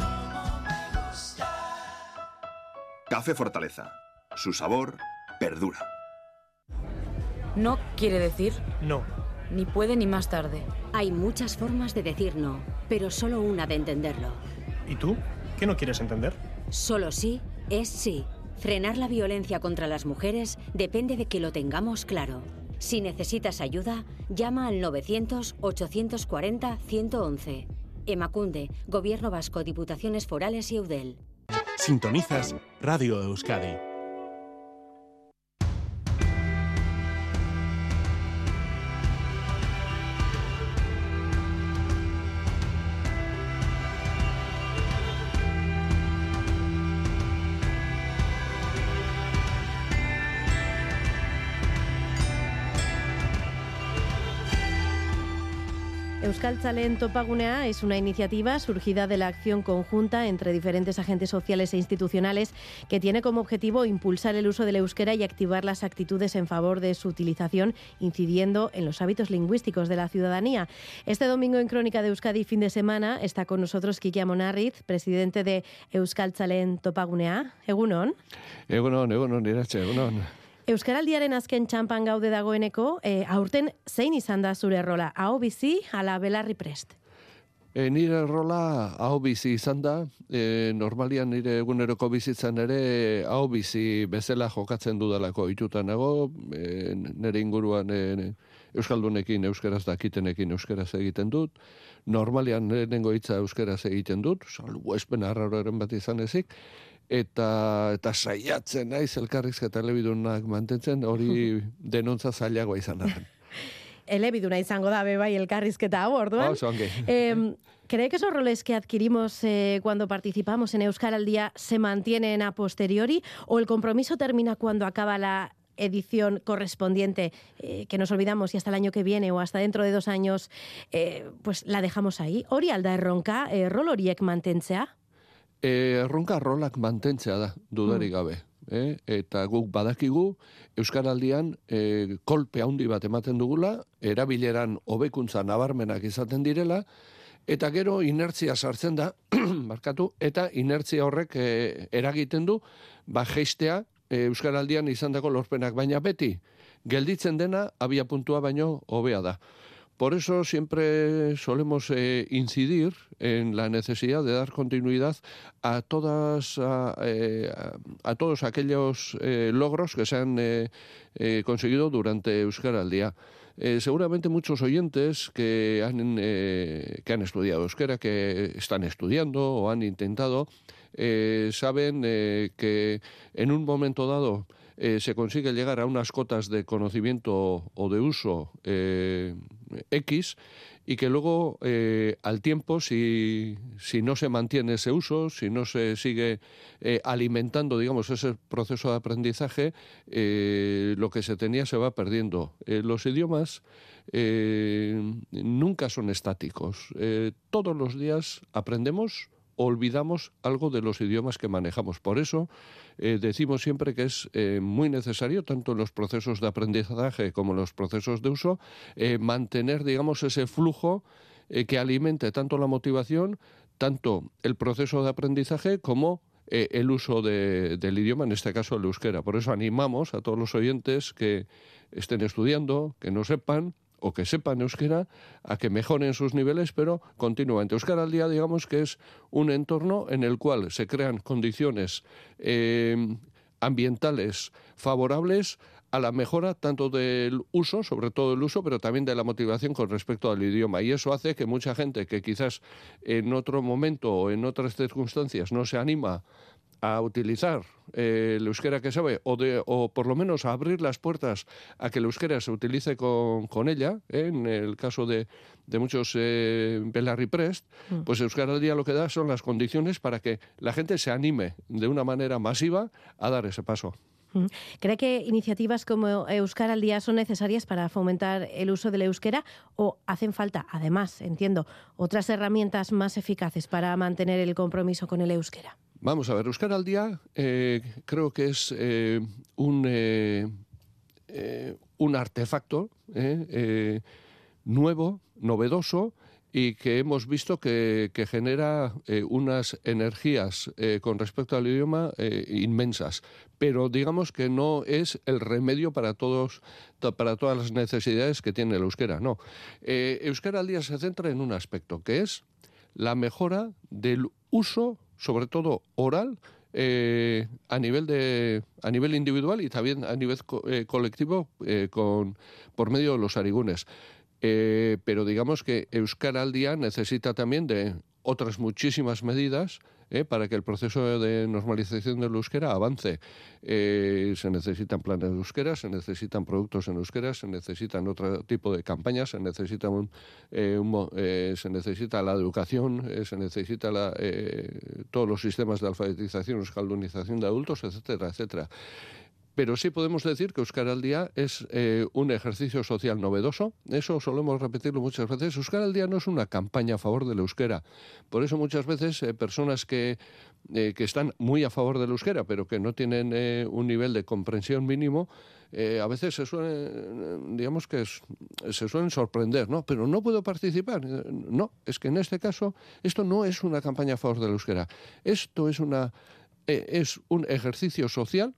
Café Fortaleza. Su sabor perdura. No quiere decir no. Ni puede ni más tarde. Hay muchas formas de decir no, pero solo una de entenderlo. ¿Y tú? ¿Qué no quieres entender? Solo sí es sí. Frenar la violencia contra las mujeres depende de que lo tengamos claro. Si necesitas ayuda, llama al 900-840-111. Emacunde, Gobierno Vasco, Diputaciones Forales y Eudel. Sintonizas Radio Euskadi. Euskaltzalen Topagunea es una iniciativa surgida de la acción conjunta entre diferentes agentes sociales e institucionales que tiene como objetivo impulsar el uso del euskera y activar las actitudes en favor de su utilización, incidiendo en los hábitos lingüísticos de la ciudadanía. Este domingo en Crónica de Euskadi, fin de semana, está con nosotros Kiki Amonarriz, presidente de Euskaltzalen Topagunea. Egunon. Egunon, egunon, egunon. Euskaraldiaren azken txampan gaude dagoeneko, e, aurten zein izan da zure rola? Hau bizi, ala belarri prest? E, nire rola hau bizi izan da, e, normalian nire eguneroko bizitzan ere hau bizi bezala jokatzen dudalako itutan nago, e, nire inguruan e, Euskaldunekin, Euskaraz dakitenekin Euskaraz egiten dut, normalian lehenengo hitza Euskaraz egiten dut, salbu espen arraroren bat izan ezik, eta eta saiatzen naiz elkarrizketa elebidunak mantentzen hori denontza zailagoa izan da. elebiduna izango da bai elkarrizketa hau orduan. Oh, eh, ¿Cree que esos roles que adquirimos eh, cuando participamos en Euskal al Día se mantienen a posteriori o el compromiso termina cuando acaba la edición correspondiente eh, que nos olvidamos y hasta el año que viene o hasta dentro de dos años eh, pues la dejamos ahí? Hori alda erronka, eh, rol horiek mantentzea? Eh, erronka rolak mantentzea da, dudarik mm. gabe. Eh? Eta guk badakigu, Euskaraldian eh, kolpe handi bat ematen dugula, erabileran hobekuntza nabarmenak izaten direla, eta gero inertzia sartzen da, markatu, eta inertzia horrek eh, eragiten du, ba geistea e, Euskaraldian izandako lorpenak, baina beti, gelditzen dena, abia puntua baino hobea da. Por eso siempre solemos eh, incidir en la necesidad de dar continuidad a todas a, eh, todos aquellos eh, logros que se han conseguido durante Euskara al día. Seguramente muchos oyentes que han, estudiado euskera, que están estudiando o han intentado, saben que en un momento dado se consigue llegar a unas cotas de conocimiento o de uso X y que luego eh, al tiempo, si, si, no se mantiene ese uso, si no se sigue eh, alimentando, digamos, ese proceso de aprendizaje, eh, lo que se tenía se va perdiendo. Eh, los idiomas nunca son estáticos. todos los días aprendemos olvidamos algo de los idiomas que manejamos. Por eso eh, decimos siempre que es eh, muy necesario, tanto en los procesos de aprendizaje como en los procesos de uso, eh, mantener, digamos, ese flujo que alimente tanto la motivación, tanto el proceso de aprendizaje como el uso del idioma, en este caso el euskera. Por eso animamos a todos los oyentes que estén estudiando, que no sepan, o que sepan euskera a que mejoren sus niveles, pero continuamente. Euskara al día, digamos que es un entorno en el cual se crean condiciones eh, ambientales favorables a la mejora tanto del uso, sobre todo el uso, pero también de la motivación con respecto al idioma. Y eso hace que mucha gente que quizás en otro momento o en otras circunstancias no se anima a utilizar eh, el euskera que sabe o, de, o por lo menos a abrir las puertas a que el euskera se utilice con, con ella, ¿eh? en el caso de, de muchos eh, Belarri Prest, mm. pues Euskara al día lo que da son las condiciones para que la gente se anime de una manera masiva a dar ese paso. Mm. ¿Cree que iniciativas como Euskara al Día son necesarias para fomentar el uso del euskera o hacen falta, además, entiendo, otras herramientas más eficaces para mantener el compromiso con el euskera? Vamos a ver, Euskara al Día eh, creo que es eh, un, eh, un artefacto nuevo, novedoso, y que hemos visto que, que genera unas energías con respecto al idioma inmensas. Pero digamos que no es el remedio para todos para todas las necesidades que tiene el euskera. No. Euskera al día se centra en un aspecto, que es la mejora del uso sobre todo oral, eh, a nivel de a nivel individual y también a nivel co eh, colectivo eh, con por medio de los arigunes. Eh, pero digamos que Euskara al día necesita también de otras muchísimas medidas ¿eh? para que el proceso de normalización del euskera avance. Eh, se necesitan planes de euskera, se necesitan productos en euskera, se necesitan otro tipo de campañas, se necesita, un, eh, eh, se necesita la educación, se necesita la, todos los sistemas de alfabetización, escaldonización de adultos, etcétera, etcétera pero sí podemos decir que Euskara al Día es eh, un ejercicio social novedoso. Eso solemos repetirlo muchas veces. Euskara al Día no es una campaña a favor del euskera. Por eso muchas veces eh, personas que, eh, que están muy a favor del euskera, pero que no tienen un nivel de comprensión mínimo, a veces se suelen, digamos que se suelen sorprender, ¿no? Pero no puedo participar. No, es que en este caso esto no es una campaña a favor del euskera. Esto es una... es un ejercicio social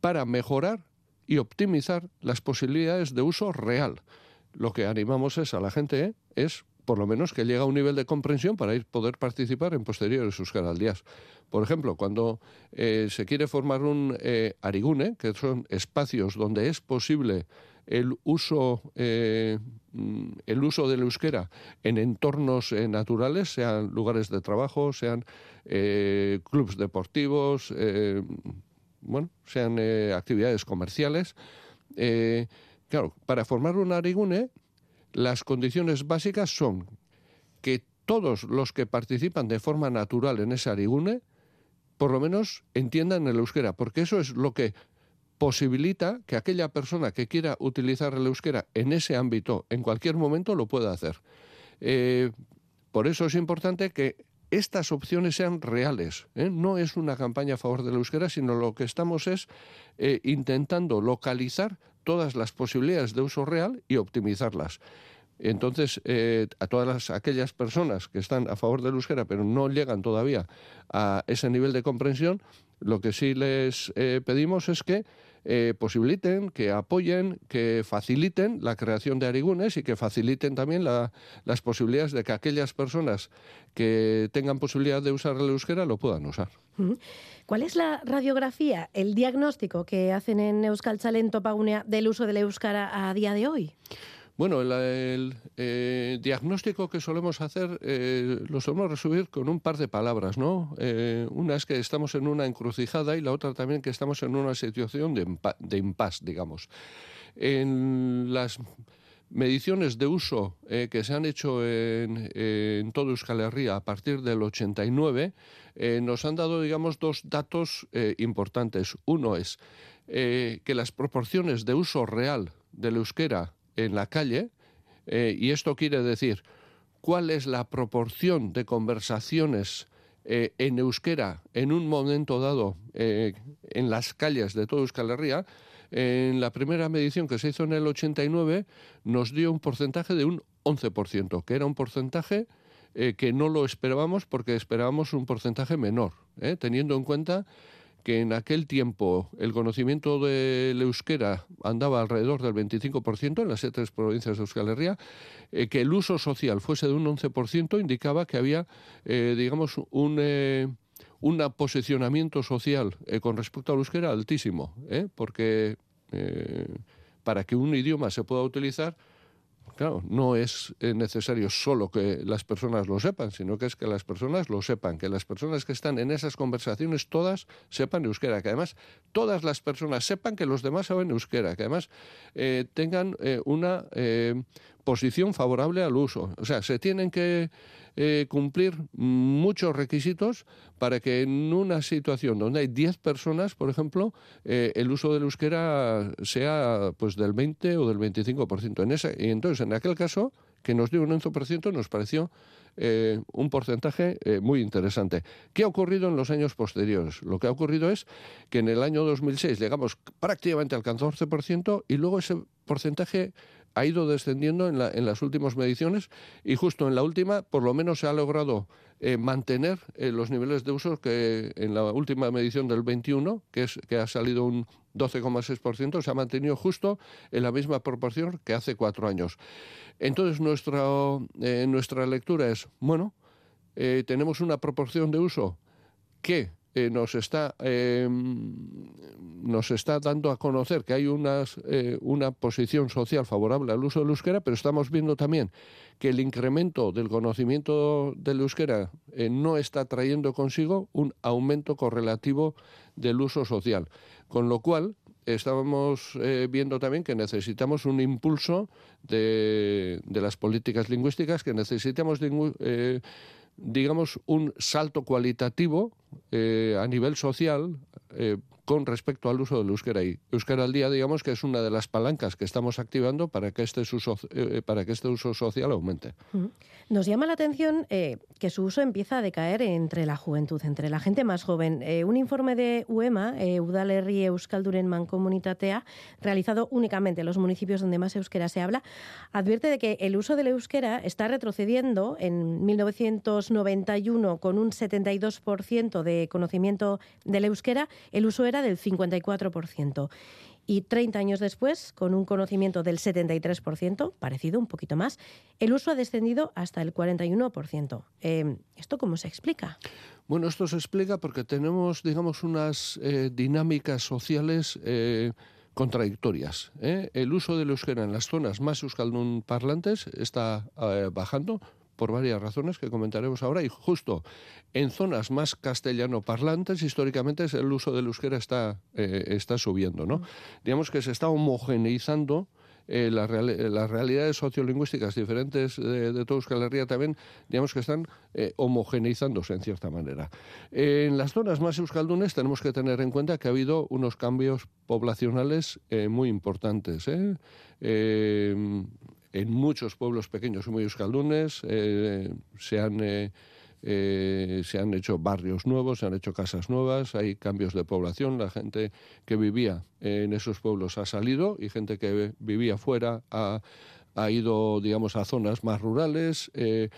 para mejorar y optimizar las posibilidades de uso real. Lo que animamos es a la gente es por lo menos que llegue a un nivel de comprensión para ir poder participar en posteriores Euskaraldias. Por ejemplo, cuando eh, se quiere formar un eh, arigune, que son espacios donde es posible el uso, eh, mm, el uso del euskera en entornos naturales, sean lugares de trabajo, sean clubes deportivos, bueno, sean actividades comerciales. claro, para formar un arigune las condiciones básicas son que todos los que participan de forma natural en ese arigune, por lo menos entiendan el euskera, porque eso es lo que posibilita que aquella persona que quiera utilizar el euskera en ese ámbito, en cualquier momento, lo pueda hacer. Eh, por eso es importante que estas opciones sean reales. ¿eh? No es una campaña a favor del euskera, sino lo que estamos es eh, intentando localizar todas las posibilidades de uso real y optimizarlas. Entonces, eh, a todas aquellas personas que están a favor del euskera pero no llegan todavía a ese nivel de comprensión, lo que sí les pedimos es que eh, posibiliten, que apoyen, que faciliten la creación de arigunes y que faciliten también las posibilidades de que aquellas personas que tengan posibilidad de usar el euskera lo puedan usar. ¿Cuál es la radiografía, el diagnóstico que hacen en Euskal Pagunea del uso del euskara a día de hoy? Bueno, el, eh, diagnóstico que solemos hacer eh, lo solemos resumir con un par de palabras, ¿no? Eh, una es que estamos en una encrucijada y la otra también que estamos en una situación de, de impasse, digamos. En las mediciones de uso que se han hecho en, en todo Euskal Herria a partir del 89 nos han dado, digamos, dos datos importantes. Uno es que las proporciones de uso real del euskera en la calle, eh, y esto quiere decir cuál es la proporción de conversaciones eh, en euskera en un momento dado eh, en las calles de toda Euskal Herria, en la primera medición que se hizo en el 89 nos dio un porcentaje de un 11%, que era un porcentaje que no lo esperábamos porque esperábamos un porcentaje menor, teniendo en cuenta que en aquel tiempo el conocimiento del euskera andaba alrededor del 25% en las tres provincias de Euskal Herria, eh, que el uso social fuese de un 11% indicaba que había, eh, digamos, un... Eh, un posicionamiento social con respecto al euskera altísimo, porque para que un idioma se pueda utilizar Claro, no es eh, necesario solo que las personas lo sepan, sino que es que las personas lo sepan, que las personas que están en esas conversaciones todas sepan euskera, que además todas las personas sepan que los demás saben euskera, que además eh, tengan eh, una posición favorable al uso. O sea, se tienen que eh, cumplir muchos requisitos para que en una situación donde hay 10 personas, por ejemplo, eh, el uso del euskera sea pues del 20 o del 25%. En ese, y entonces, en aquel caso, que nos dio un 11%, nos pareció eh, un porcentaje muy interesante. ¿Qué ha ocurrido en los años posteriores? Lo que ha ocurrido es que en el año 2006 llegamos prácticamente al 14% y luego ese porcentaje ha ido descendiendo en, las últimas mediciones y justo en la última por lo menos se ha logrado eh, mantener eh, los niveles de uso que en la última medición del 21, que, es, que ha salido un 12,6%, se ha mantenido justo en la misma proporción que hace cuatro años. Entonces nuestra, eh, nuestra lectura es, bueno, tenemos una proporción de uso que eh, nos, está, em, nos está dando a conocer que hay unas, eh, una posición social favorable al uso del euskera, pero estamos viendo también que el incremento del conocimiento del euskera eh, no está trayendo consigo un aumento correlativo del uso social. Con lo cual, estamos viendo también que necesitamos un impulso de, de las políticas lingüísticas, que necesitamos digamos, un salto cualitativo eh, a nivel social eh, con respecto al uso del euskera. Y euskera al día, digamos, que es una de las palancas que estamos activando para que este uso, eh, para que este uso social aumente. Nos llama la atención que su uso empieza a decaer entre la juventud, entre la gente más joven. un informe de UEMA, Udalerri Euskalduren Mancomunitatea, realizado únicamente en los municipios donde más euskera se habla, advierte de que el uso del euskera está retrocediendo en 1991 con un 72% de conocimiento del euskera. El uso era era del 54%. Y 30 años después, con un conocimiento del 73%, parecido un poquito más, el uso ha descendido hasta el 41%. Eh, ¿Esto cómo se explica? Bueno, esto se explica porque tenemos, digamos, unas eh, dinámicas sociales eh, contradictorias. ¿eh? El uso del euskera en las zonas más euskaldun parlantes está bajando por varias razones que comentaremos ahora y justo en zonas más castellano parlantes históricamente el uso del euskera está, eh, está subiendo. ¿no? Digamos que se está homogeneizando eh, las, real, las, realidades sociolingüísticas diferentes de, de toda Euskal Herria también, digamos que están eh, homogeneizándose en cierta manera. Eh, en las zonas más euskaldunes tenemos que tener en cuenta que ha habido unos cambios poblacionales muy importantes. En muchos pueblos pequeños muy euskaldunes se han eh, se han hecho barrios nuevos, se han hecho casas nuevas, hay cambios de población, la gente que vivía en esos pueblos ha salido y gente que vivía fuera ha, ha ido, digamos, a zonas más rurales. Eh,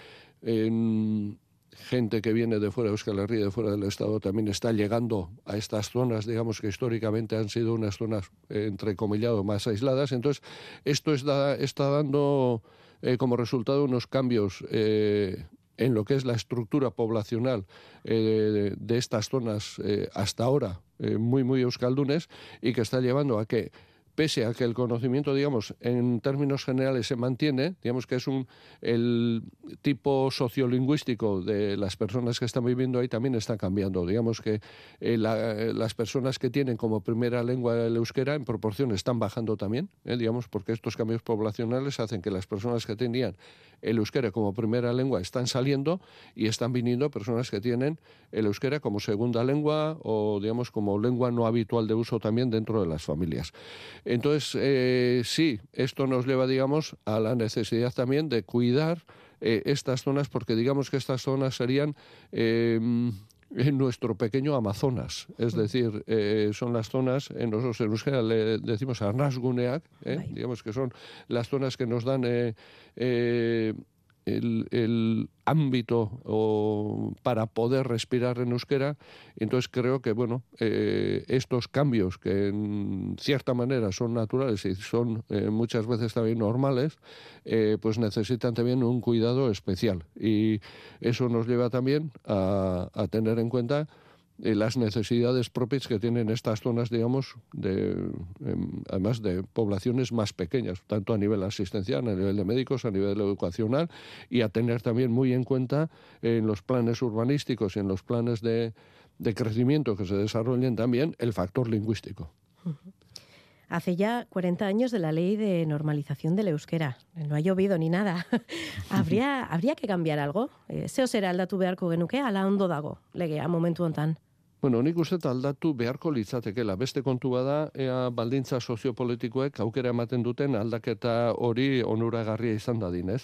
gente que viene de fuera de Euskal Herria, de fuera del Estado, también está llegando a estas zonas, digamos que históricamente han sido unas zonas, eh, entrecomillado, más aisladas. Entonces, esto está, dando eh, como resultado unos cambios eh, en lo que es la estructura poblacional eh, de, de, estas zonas hasta ahora muy, muy euskaldunes y que está llevando a que pese a que el conocimiento, digamos, en términos generales se mantiene, digamos que es un el tipo sociolingüístico de las personas que están viviendo ahí también está cambiando. Digamos que eh, la, las personas que tienen como primera lengua el euskera en proporción están bajando también, eh, digamos, porque estos cambios poblacionales hacen que las personas que tenían el euskera como primera lengua están saliendo y están viniendo personas que tienen el euskera como segunda lengua o, digamos, como lengua no habitual de uso también dentro de las familias. Entonces, eh, sí, esto nos lleva, digamos, a la necesidad también de cuidar eh, estas zonas, porque digamos que estas zonas serían eh, en nuestro pequeño Amazonas, es decir, eh, son las zonas, en nosotros en Euskera le decimos Arnasguneak, eh, digamos que son las zonas que nos dan eh, el, ámbito o para poder respirar en euskera. Entonces creo que bueno, eh, estos cambios que en cierta manera son naturales y son eh, muchas veces también normales, eh, pues necesitan también un cuidado especial. Y eso nos lleva también a, a tener en cuenta eh, las necesidades propias que tienen estas zonas, digamos, de, eh, además de poblaciones más pequeñas, tanto a nivel asistencial, a nivel de médicos, a nivel educacional, y a tener también muy en cuenta en los planes urbanísticos y en los planes de, de crecimiento que se desarrollen también el factor lingüístico. Uh -huh. Hace ya 40 años de la ley de normalización del euskera. No ha llovido ni nada. ¿Habría, ¿Habría que cambiar algo? Zeo zera aldatu beharko genuke, ala ondo dago, legea momentu hontan? Bueno, nik uste aldatu beharko litzatekela. Beste kontu bada, ea baldintza soziopolitikoek aukera ematen duten aldaketa hori onuragarria izan dadin, ez?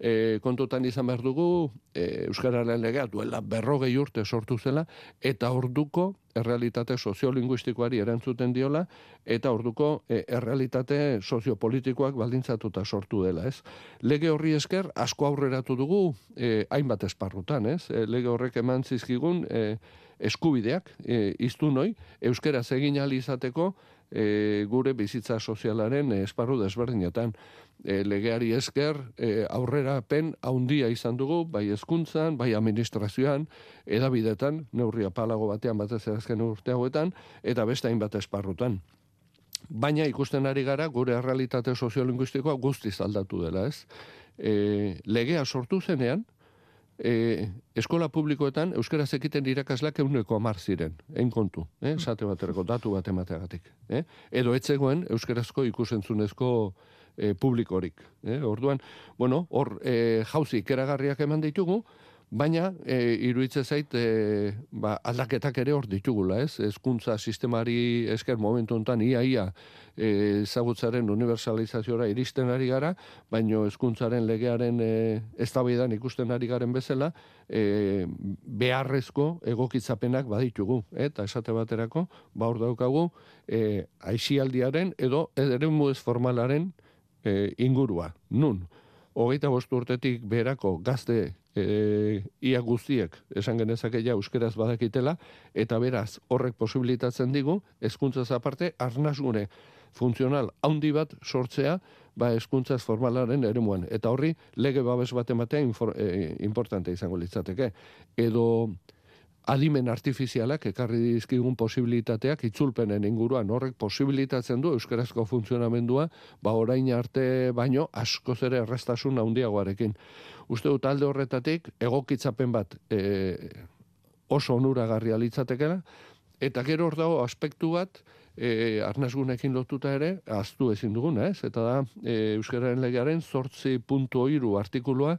E, kontutan izan behar dugu, e, Euskararen legea duela berrogei urte sortu zela, eta orduko errealitate soziolinguistikoari erantzuten diola, eta orduko e, errealitate soziopolitikoak baldintzatuta sortu dela, ez? Lege horri esker, asko aurreratu dugu, e, hainbat esparrutan, ez? E, lege horrek eman zizkigun, e, eskubideak e, iztunoi, euskeraz egin izateko e, gure bizitza sozialaren esparru desberdinetan. E, legeari esker e, aurrera pen haundia izan dugu, bai hezkuntzan, bai administrazioan, edabidetan, neurria palago batean batez azken urte hauetan, eta beste hainbat esparrutan. Baina ikusten ari gara gure realitate soziolinguistikoa guztiz aldatu dela, ez? E, legea sortu zenean, e, eskola publikoetan euskaraz ekiten irakaslak euneko amar ziren, kontu, eh? esate baterako datu bat emateagatik. Eh? Edo etzegoen euskarazko ikusentzunezko e, publikorik. Eh? Orduan, bueno, hor e, jauzi ikeragarriak eman ditugu, Baina, e, iruitze zait, e, ba, aldaketak ere hor ditugula, ez? Ezkuntza sistemari esker momentu honetan ia-ia e, ezagutzaren universalizaziora iristen ari gara, baino ezkuntzaren legearen e, eztabaidan ikusten ari garen bezala, e, beharrezko egokitzapenak baditugu. Eta esate baterako, ba hor daukagu, e, aixialdiaren edo ere ez formalaren e, ingurua. Nun? Hogeita bost urtetik berako gazte e, ia guztiek esan genezake ja euskeraz badakitela, eta beraz horrek posibilitatzen digu, hezkuntzaz aparte, arnazgune funtzional handi bat sortzea, ba eskuntzaz formalaren eremuan. Eta horri, lege babes bat ematea e, importante izango litzateke. Edo adimen artifizialak ekarri dizkigun posibilitateak itzulpenen inguruan horrek posibilitatzen du euskarazko funtzionamendua ba orain arte baino asko zere errestasun handiagoarekin. Uste dut alde horretatik egokitzapen bat e, oso onuragarria litzatekela eta gero hor dago aspektu bat e, arnazgunekin lotuta ere, aztu ezin duguna, ez? Eta da, e, Euskararen legearen sortzi puntu oiru artikulua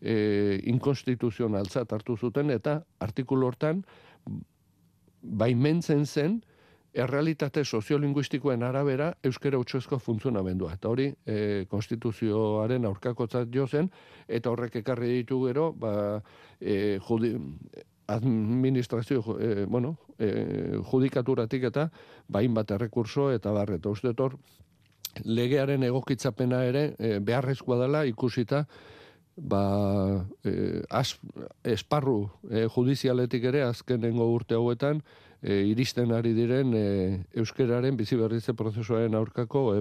e, inkonstituzionaltzat hartu zuten, eta artikulu hortan baimentzen zen, errealitate soziolinguistikoen arabera euskera utxoezko funtzionamendua. Eta hori, e, konstituzioaren aurkakotzat jo zen, eta horrek ekarri ditu gero, ba, e, judi, administrazio, e, bueno, e, judikaturatik eta bain bat errekurso eta barret. Uste hor, legearen egokitzapena ere e, beharrezkoa dela ikusita ba, e, esparru e, e, e, biziberritze prozesuaren aurkako.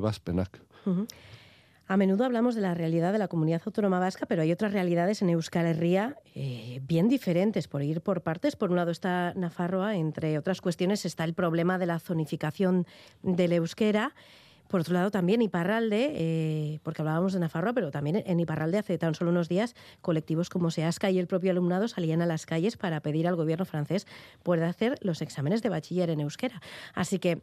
A menudo hablamos de la realidad de la comunidad autónoma vasca, pero hay otras realidades en Euskal Herria eh, bien diferentes, por ir por partes. Por un lado está Nafarroa, entre otras cuestiones está el problema de la zonificación del euskera. Por otro lado, también Iparralde, eh, porque hablábamos de Nafarroa, pero también en Iparralde hace tan solo unos días colectivos como Seasca y el propio alumnado salían a las calles para pedir al gobierno francés poder hacer los exámenes de bachiller en euskera. Así que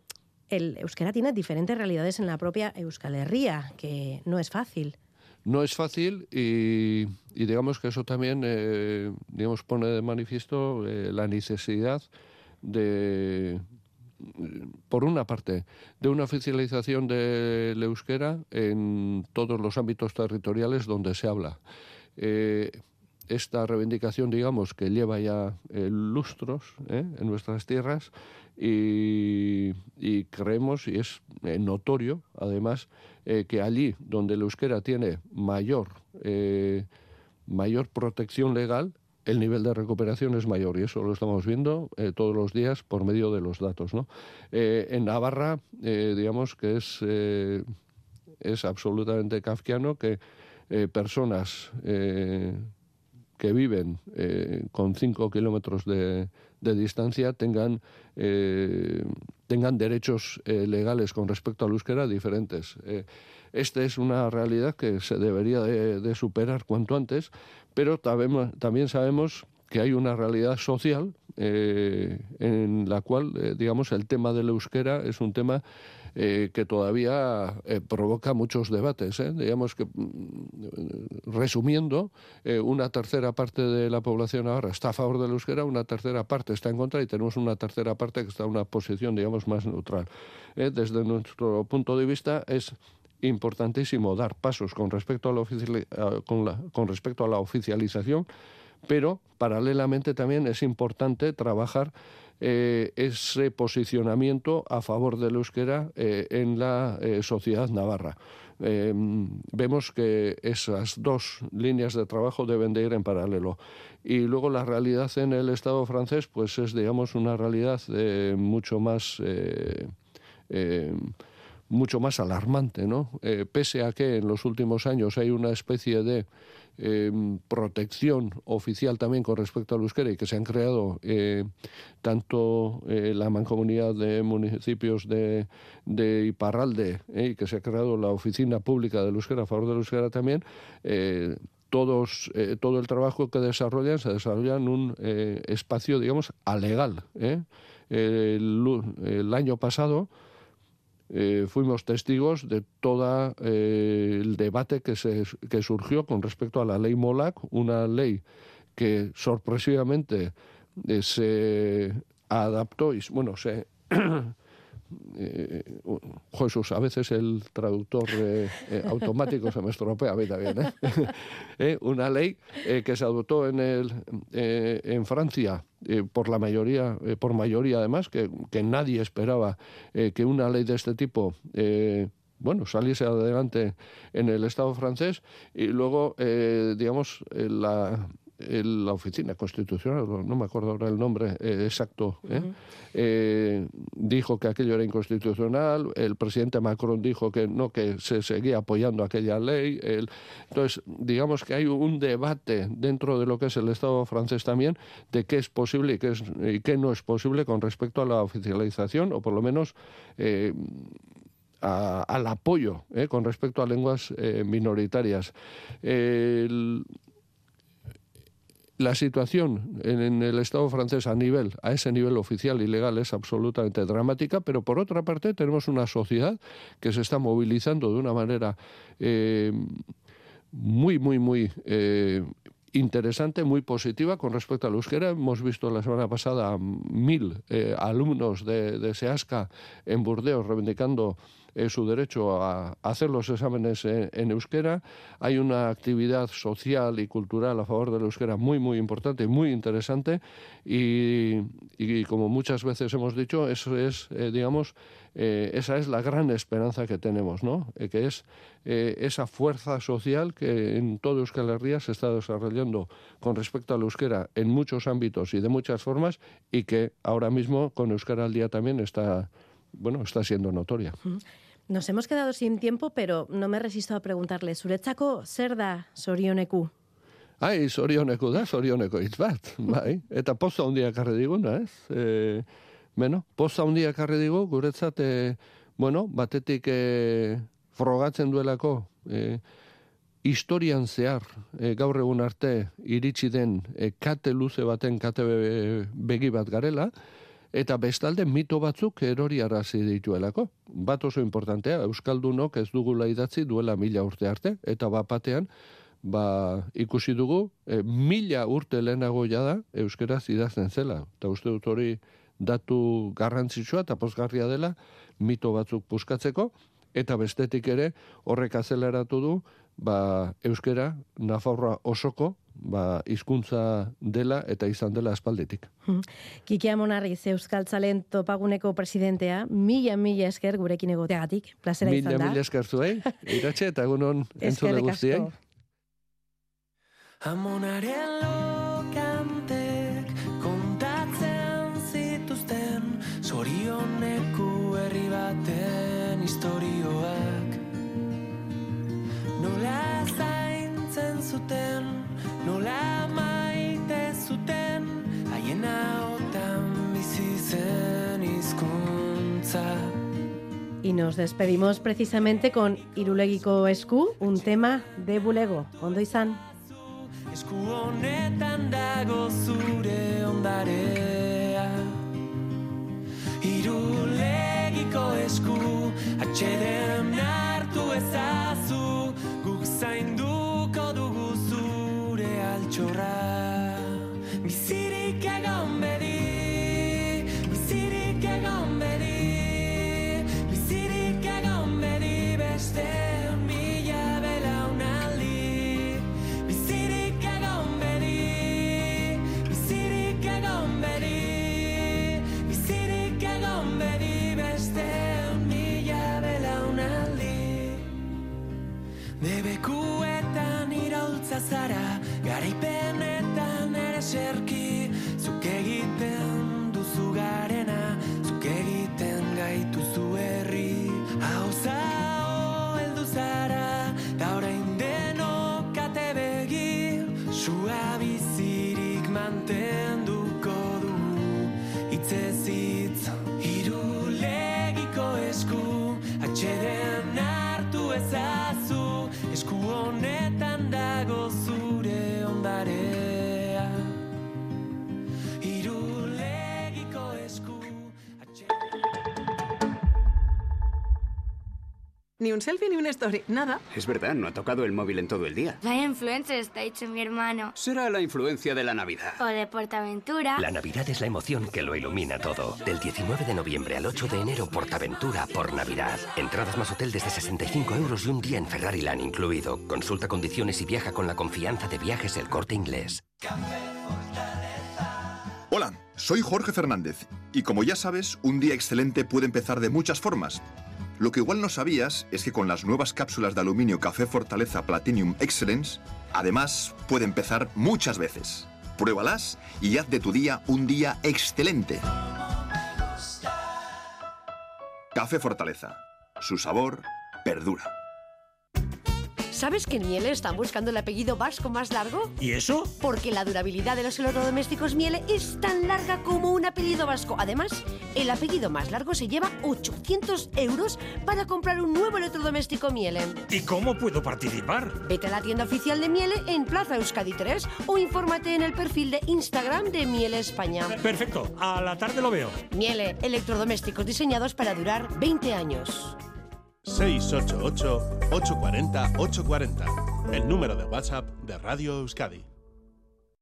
el euskera tiene diferentes realidades en la propia Euskal Herria, que no es fácil. No es fácil y, digamos que eso también eh, digamos, pone de manifiesto eh, la necesidad de, por una parte, de una oficialización del euskera en todos los ámbitos territoriales donde se habla. Eh, esta reivindicación, digamos, que lleva ya lustros en nuestras tierras, y, creemos, y es eh, notorio además, eh, que allí donde el euskera tiene mayor, eh, mayor protección legal, el nivel de recuperación es mayor y eso lo estamos viendo todos los días por medio de los datos. ¿no? en Navarra, digamos que es, es absolutamente kafkiano que personas que viven con 5 kilómetros de, distancia tengan, eh, tengan derechos eh, legales con respecto al euskera diferentes. Eh, esta es una realidad que se debería de, superar cuanto antes, pero también sabemos que hay una realidad social en la cual, digamos, el tema del euskera es un tema eh, que todavía eh, provoca muchos debates. ¿eh? Digamos que, mm, resumiendo, una tercera parte de la población ahora está a favor del euskera, una tercera parte está en contra y tenemos una tercera parte que está en una posición, digamos, más neutral. desde nuestro punto de vista es importantísimo dar pasos con respecto a la, con, respecto a la oficialización, pero paralelamente también es importante trabajar eh, ese posicionamiento a favor del euskera eh, en la eh, sociedad navarra. vemos que esas dos líneas de trabajo deben de ir en paralelo. Y luego la realidad en el Estado francés, pues es, digamos, una realidad mucho más mucho más alarmante, ¿no? pese a que en los últimos años hay una especie de Em, protección oficial también con respecto al euskera y que se han creado eh, tanto eh, la mancomunidad de municipios de, de Iparralde eh, y que se ha creado la oficina pública del euskera a favor del euskera también, todos, todo el trabajo que desarrollan se desarrolla en un espacio, digamos, alegal. el año pasado eh, fuimos testigos de todo eh, el debate que, se, que surgió con respecto a la ley MOLAC, una ley que sorpresivamente eh, se adaptó y, bueno, se eh, Jesús, a veces el traductor eh, eh, automático se me estropea a mí. ¿eh? una ley que se adoptó en, el, en Francia por la mayoría, por mayoría además, que, que nadie esperaba que una ley de este tipo bueno, saliese adelante en el Estado francés y luego, eh, digamos, eh, la, la oficina constitucional, no me acuerdo ahora el nombre eh, exacto, dijo que aquello era inconstitucional, el presidente Macron dijo que no, que se seguía apoyando aquella ley. entonces, digamos que hay un debate dentro de lo que es el Estado francés también de qué es posible y qué, es, y qué no es posible con respecto a la oficialización, o por lo menos al apoyo eh, con respecto a lenguas eh, minoritarias. La situación en, el Estado francés a nivel, a ese nivel oficial y legal es absolutamente dramática, pero por otra parte tenemos una sociedad que se está movilizando de una manera eh, muy, muy, muy interesante, muy positiva con respecto al euskera. Hemos visto la semana pasada mil alumnos de, de SEASCA en Burdeos reivindicando su derecho a hacer los exámenes en, euskera. Hay una actividad social y cultural a favor del euskera muy, muy importante, muy interesante y, como muchas veces hemos dicho, eso es, eh, digamos, eh, esa es la gran esperanza que tenemos, ¿no? Eh, que es esa fuerza social que en todo Euskal Herria se está desarrollando con respecto al euskera en muchos ámbitos y de muchas formas y que ahora mismo con Euskera al día también está bueno, está siendo notoria. Nos hemos quedado sin tiempo, pero no me resisto a preguntarle, ¿suretzako zer da sorioneku? Ai, sorioneku da, sorioneko hitz bat, bai. Eta poza hundia karre diguna, ez? E, bueno, poza hundia karre digu, guretzat, e, bueno, batetik e, frogatzen duelako, e, historian zehar, e, gaur egun arte, iritsi den e, kate luze baten kate begi bat garela, eta bestalde mito batzuk erori arazi dituelako. Bat oso importantea, Euskaldunok ez dugula idatzi duela mila urte arte, eta bapatean, ba, ikusi dugu, e, mila urte lehenago da Euskaraz idazten zela. Eta uste dut hori datu garrantzitsua eta posgarria dela mito batzuk puskatzeko, eta bestetik ere horrek azeleratu du, ba, Euskara, Nafarroa osoko, ba, hizkuntza dela eta izan dela espaldetik. Kiki Amonarriz, Euskal Tzalen topaguneko presidentea, mila mila esker gurekin egoteagatik, plazera izan da. Mila mila esker zuei, iratxe eta egunon entzule guztiei. Amonaren zuten nola maite zuten haien ahotan bizi zen izkuntza. Y nos despedimos precisamente con Irulegiko Esku, un tema de Bulego. Ondo izan. Esku honetan dago zure ondarea Irulegiko esku atxeden hartu ezazu Guk zainduko dugu altxorra Bizirik egon bedi Bizirik egon bedi Bizirik egon bedi beste mila belaunaldi. Bizirik egon bedi Bizirik egon bedi Bizirik egon bedi beste mila belaunaldi. Debekuetan iraultza zara. Garaipenetan ere serki Ni un selfie ni una story, nada. Es verdad, no ha tocado el móvil en todo el día. Vaya influencer está dicho mi hermano. Será la influencia de la Navidad. O de Portaventura. La Navidad es la emoción que lo ilumina todo. Del 19 de noviembre al 8 de enero, Portaventura por Navidad. Entradas más hotel desde 65 euros y un día en Ferrari Land incluido. Consulta condiciones y viaja con la confianza de viajes El Corte Inglés. Hola, soy Jorge Fernández y como ya sabes, un día excelente puede empezar de muchas formas. Lo que igual no sabías es que con las nuevas cápsulas de aluminio Café Fortaleza Platinum Excellence, además puede empezar muchas veces. Pruébalas y haz de tu día un día excelente. Café Fortaleza. Su sabor perdura. ¿Sabes que en Miele están buscando el apellido vasco más largo? ¿Y eso? Porque la durabilidad de los electrodomésticos Miele es tan larga como un apellido vasco. Además, el apellido más largo se lleva 800 euros para comprar un nuevo electrodoméstico Miele. ¿Y cómo puedo participar? Vete a la tienda oficial de Miele en Plaza Euskadi 3 o infórmate en el perfil de Instagram de Miele España. Perfecto, a la tarde lo veo. Miele, electrodomésticos diseñados para durar 20 años. 688-840-840. El número de WhatsApp de Radio Euskadi.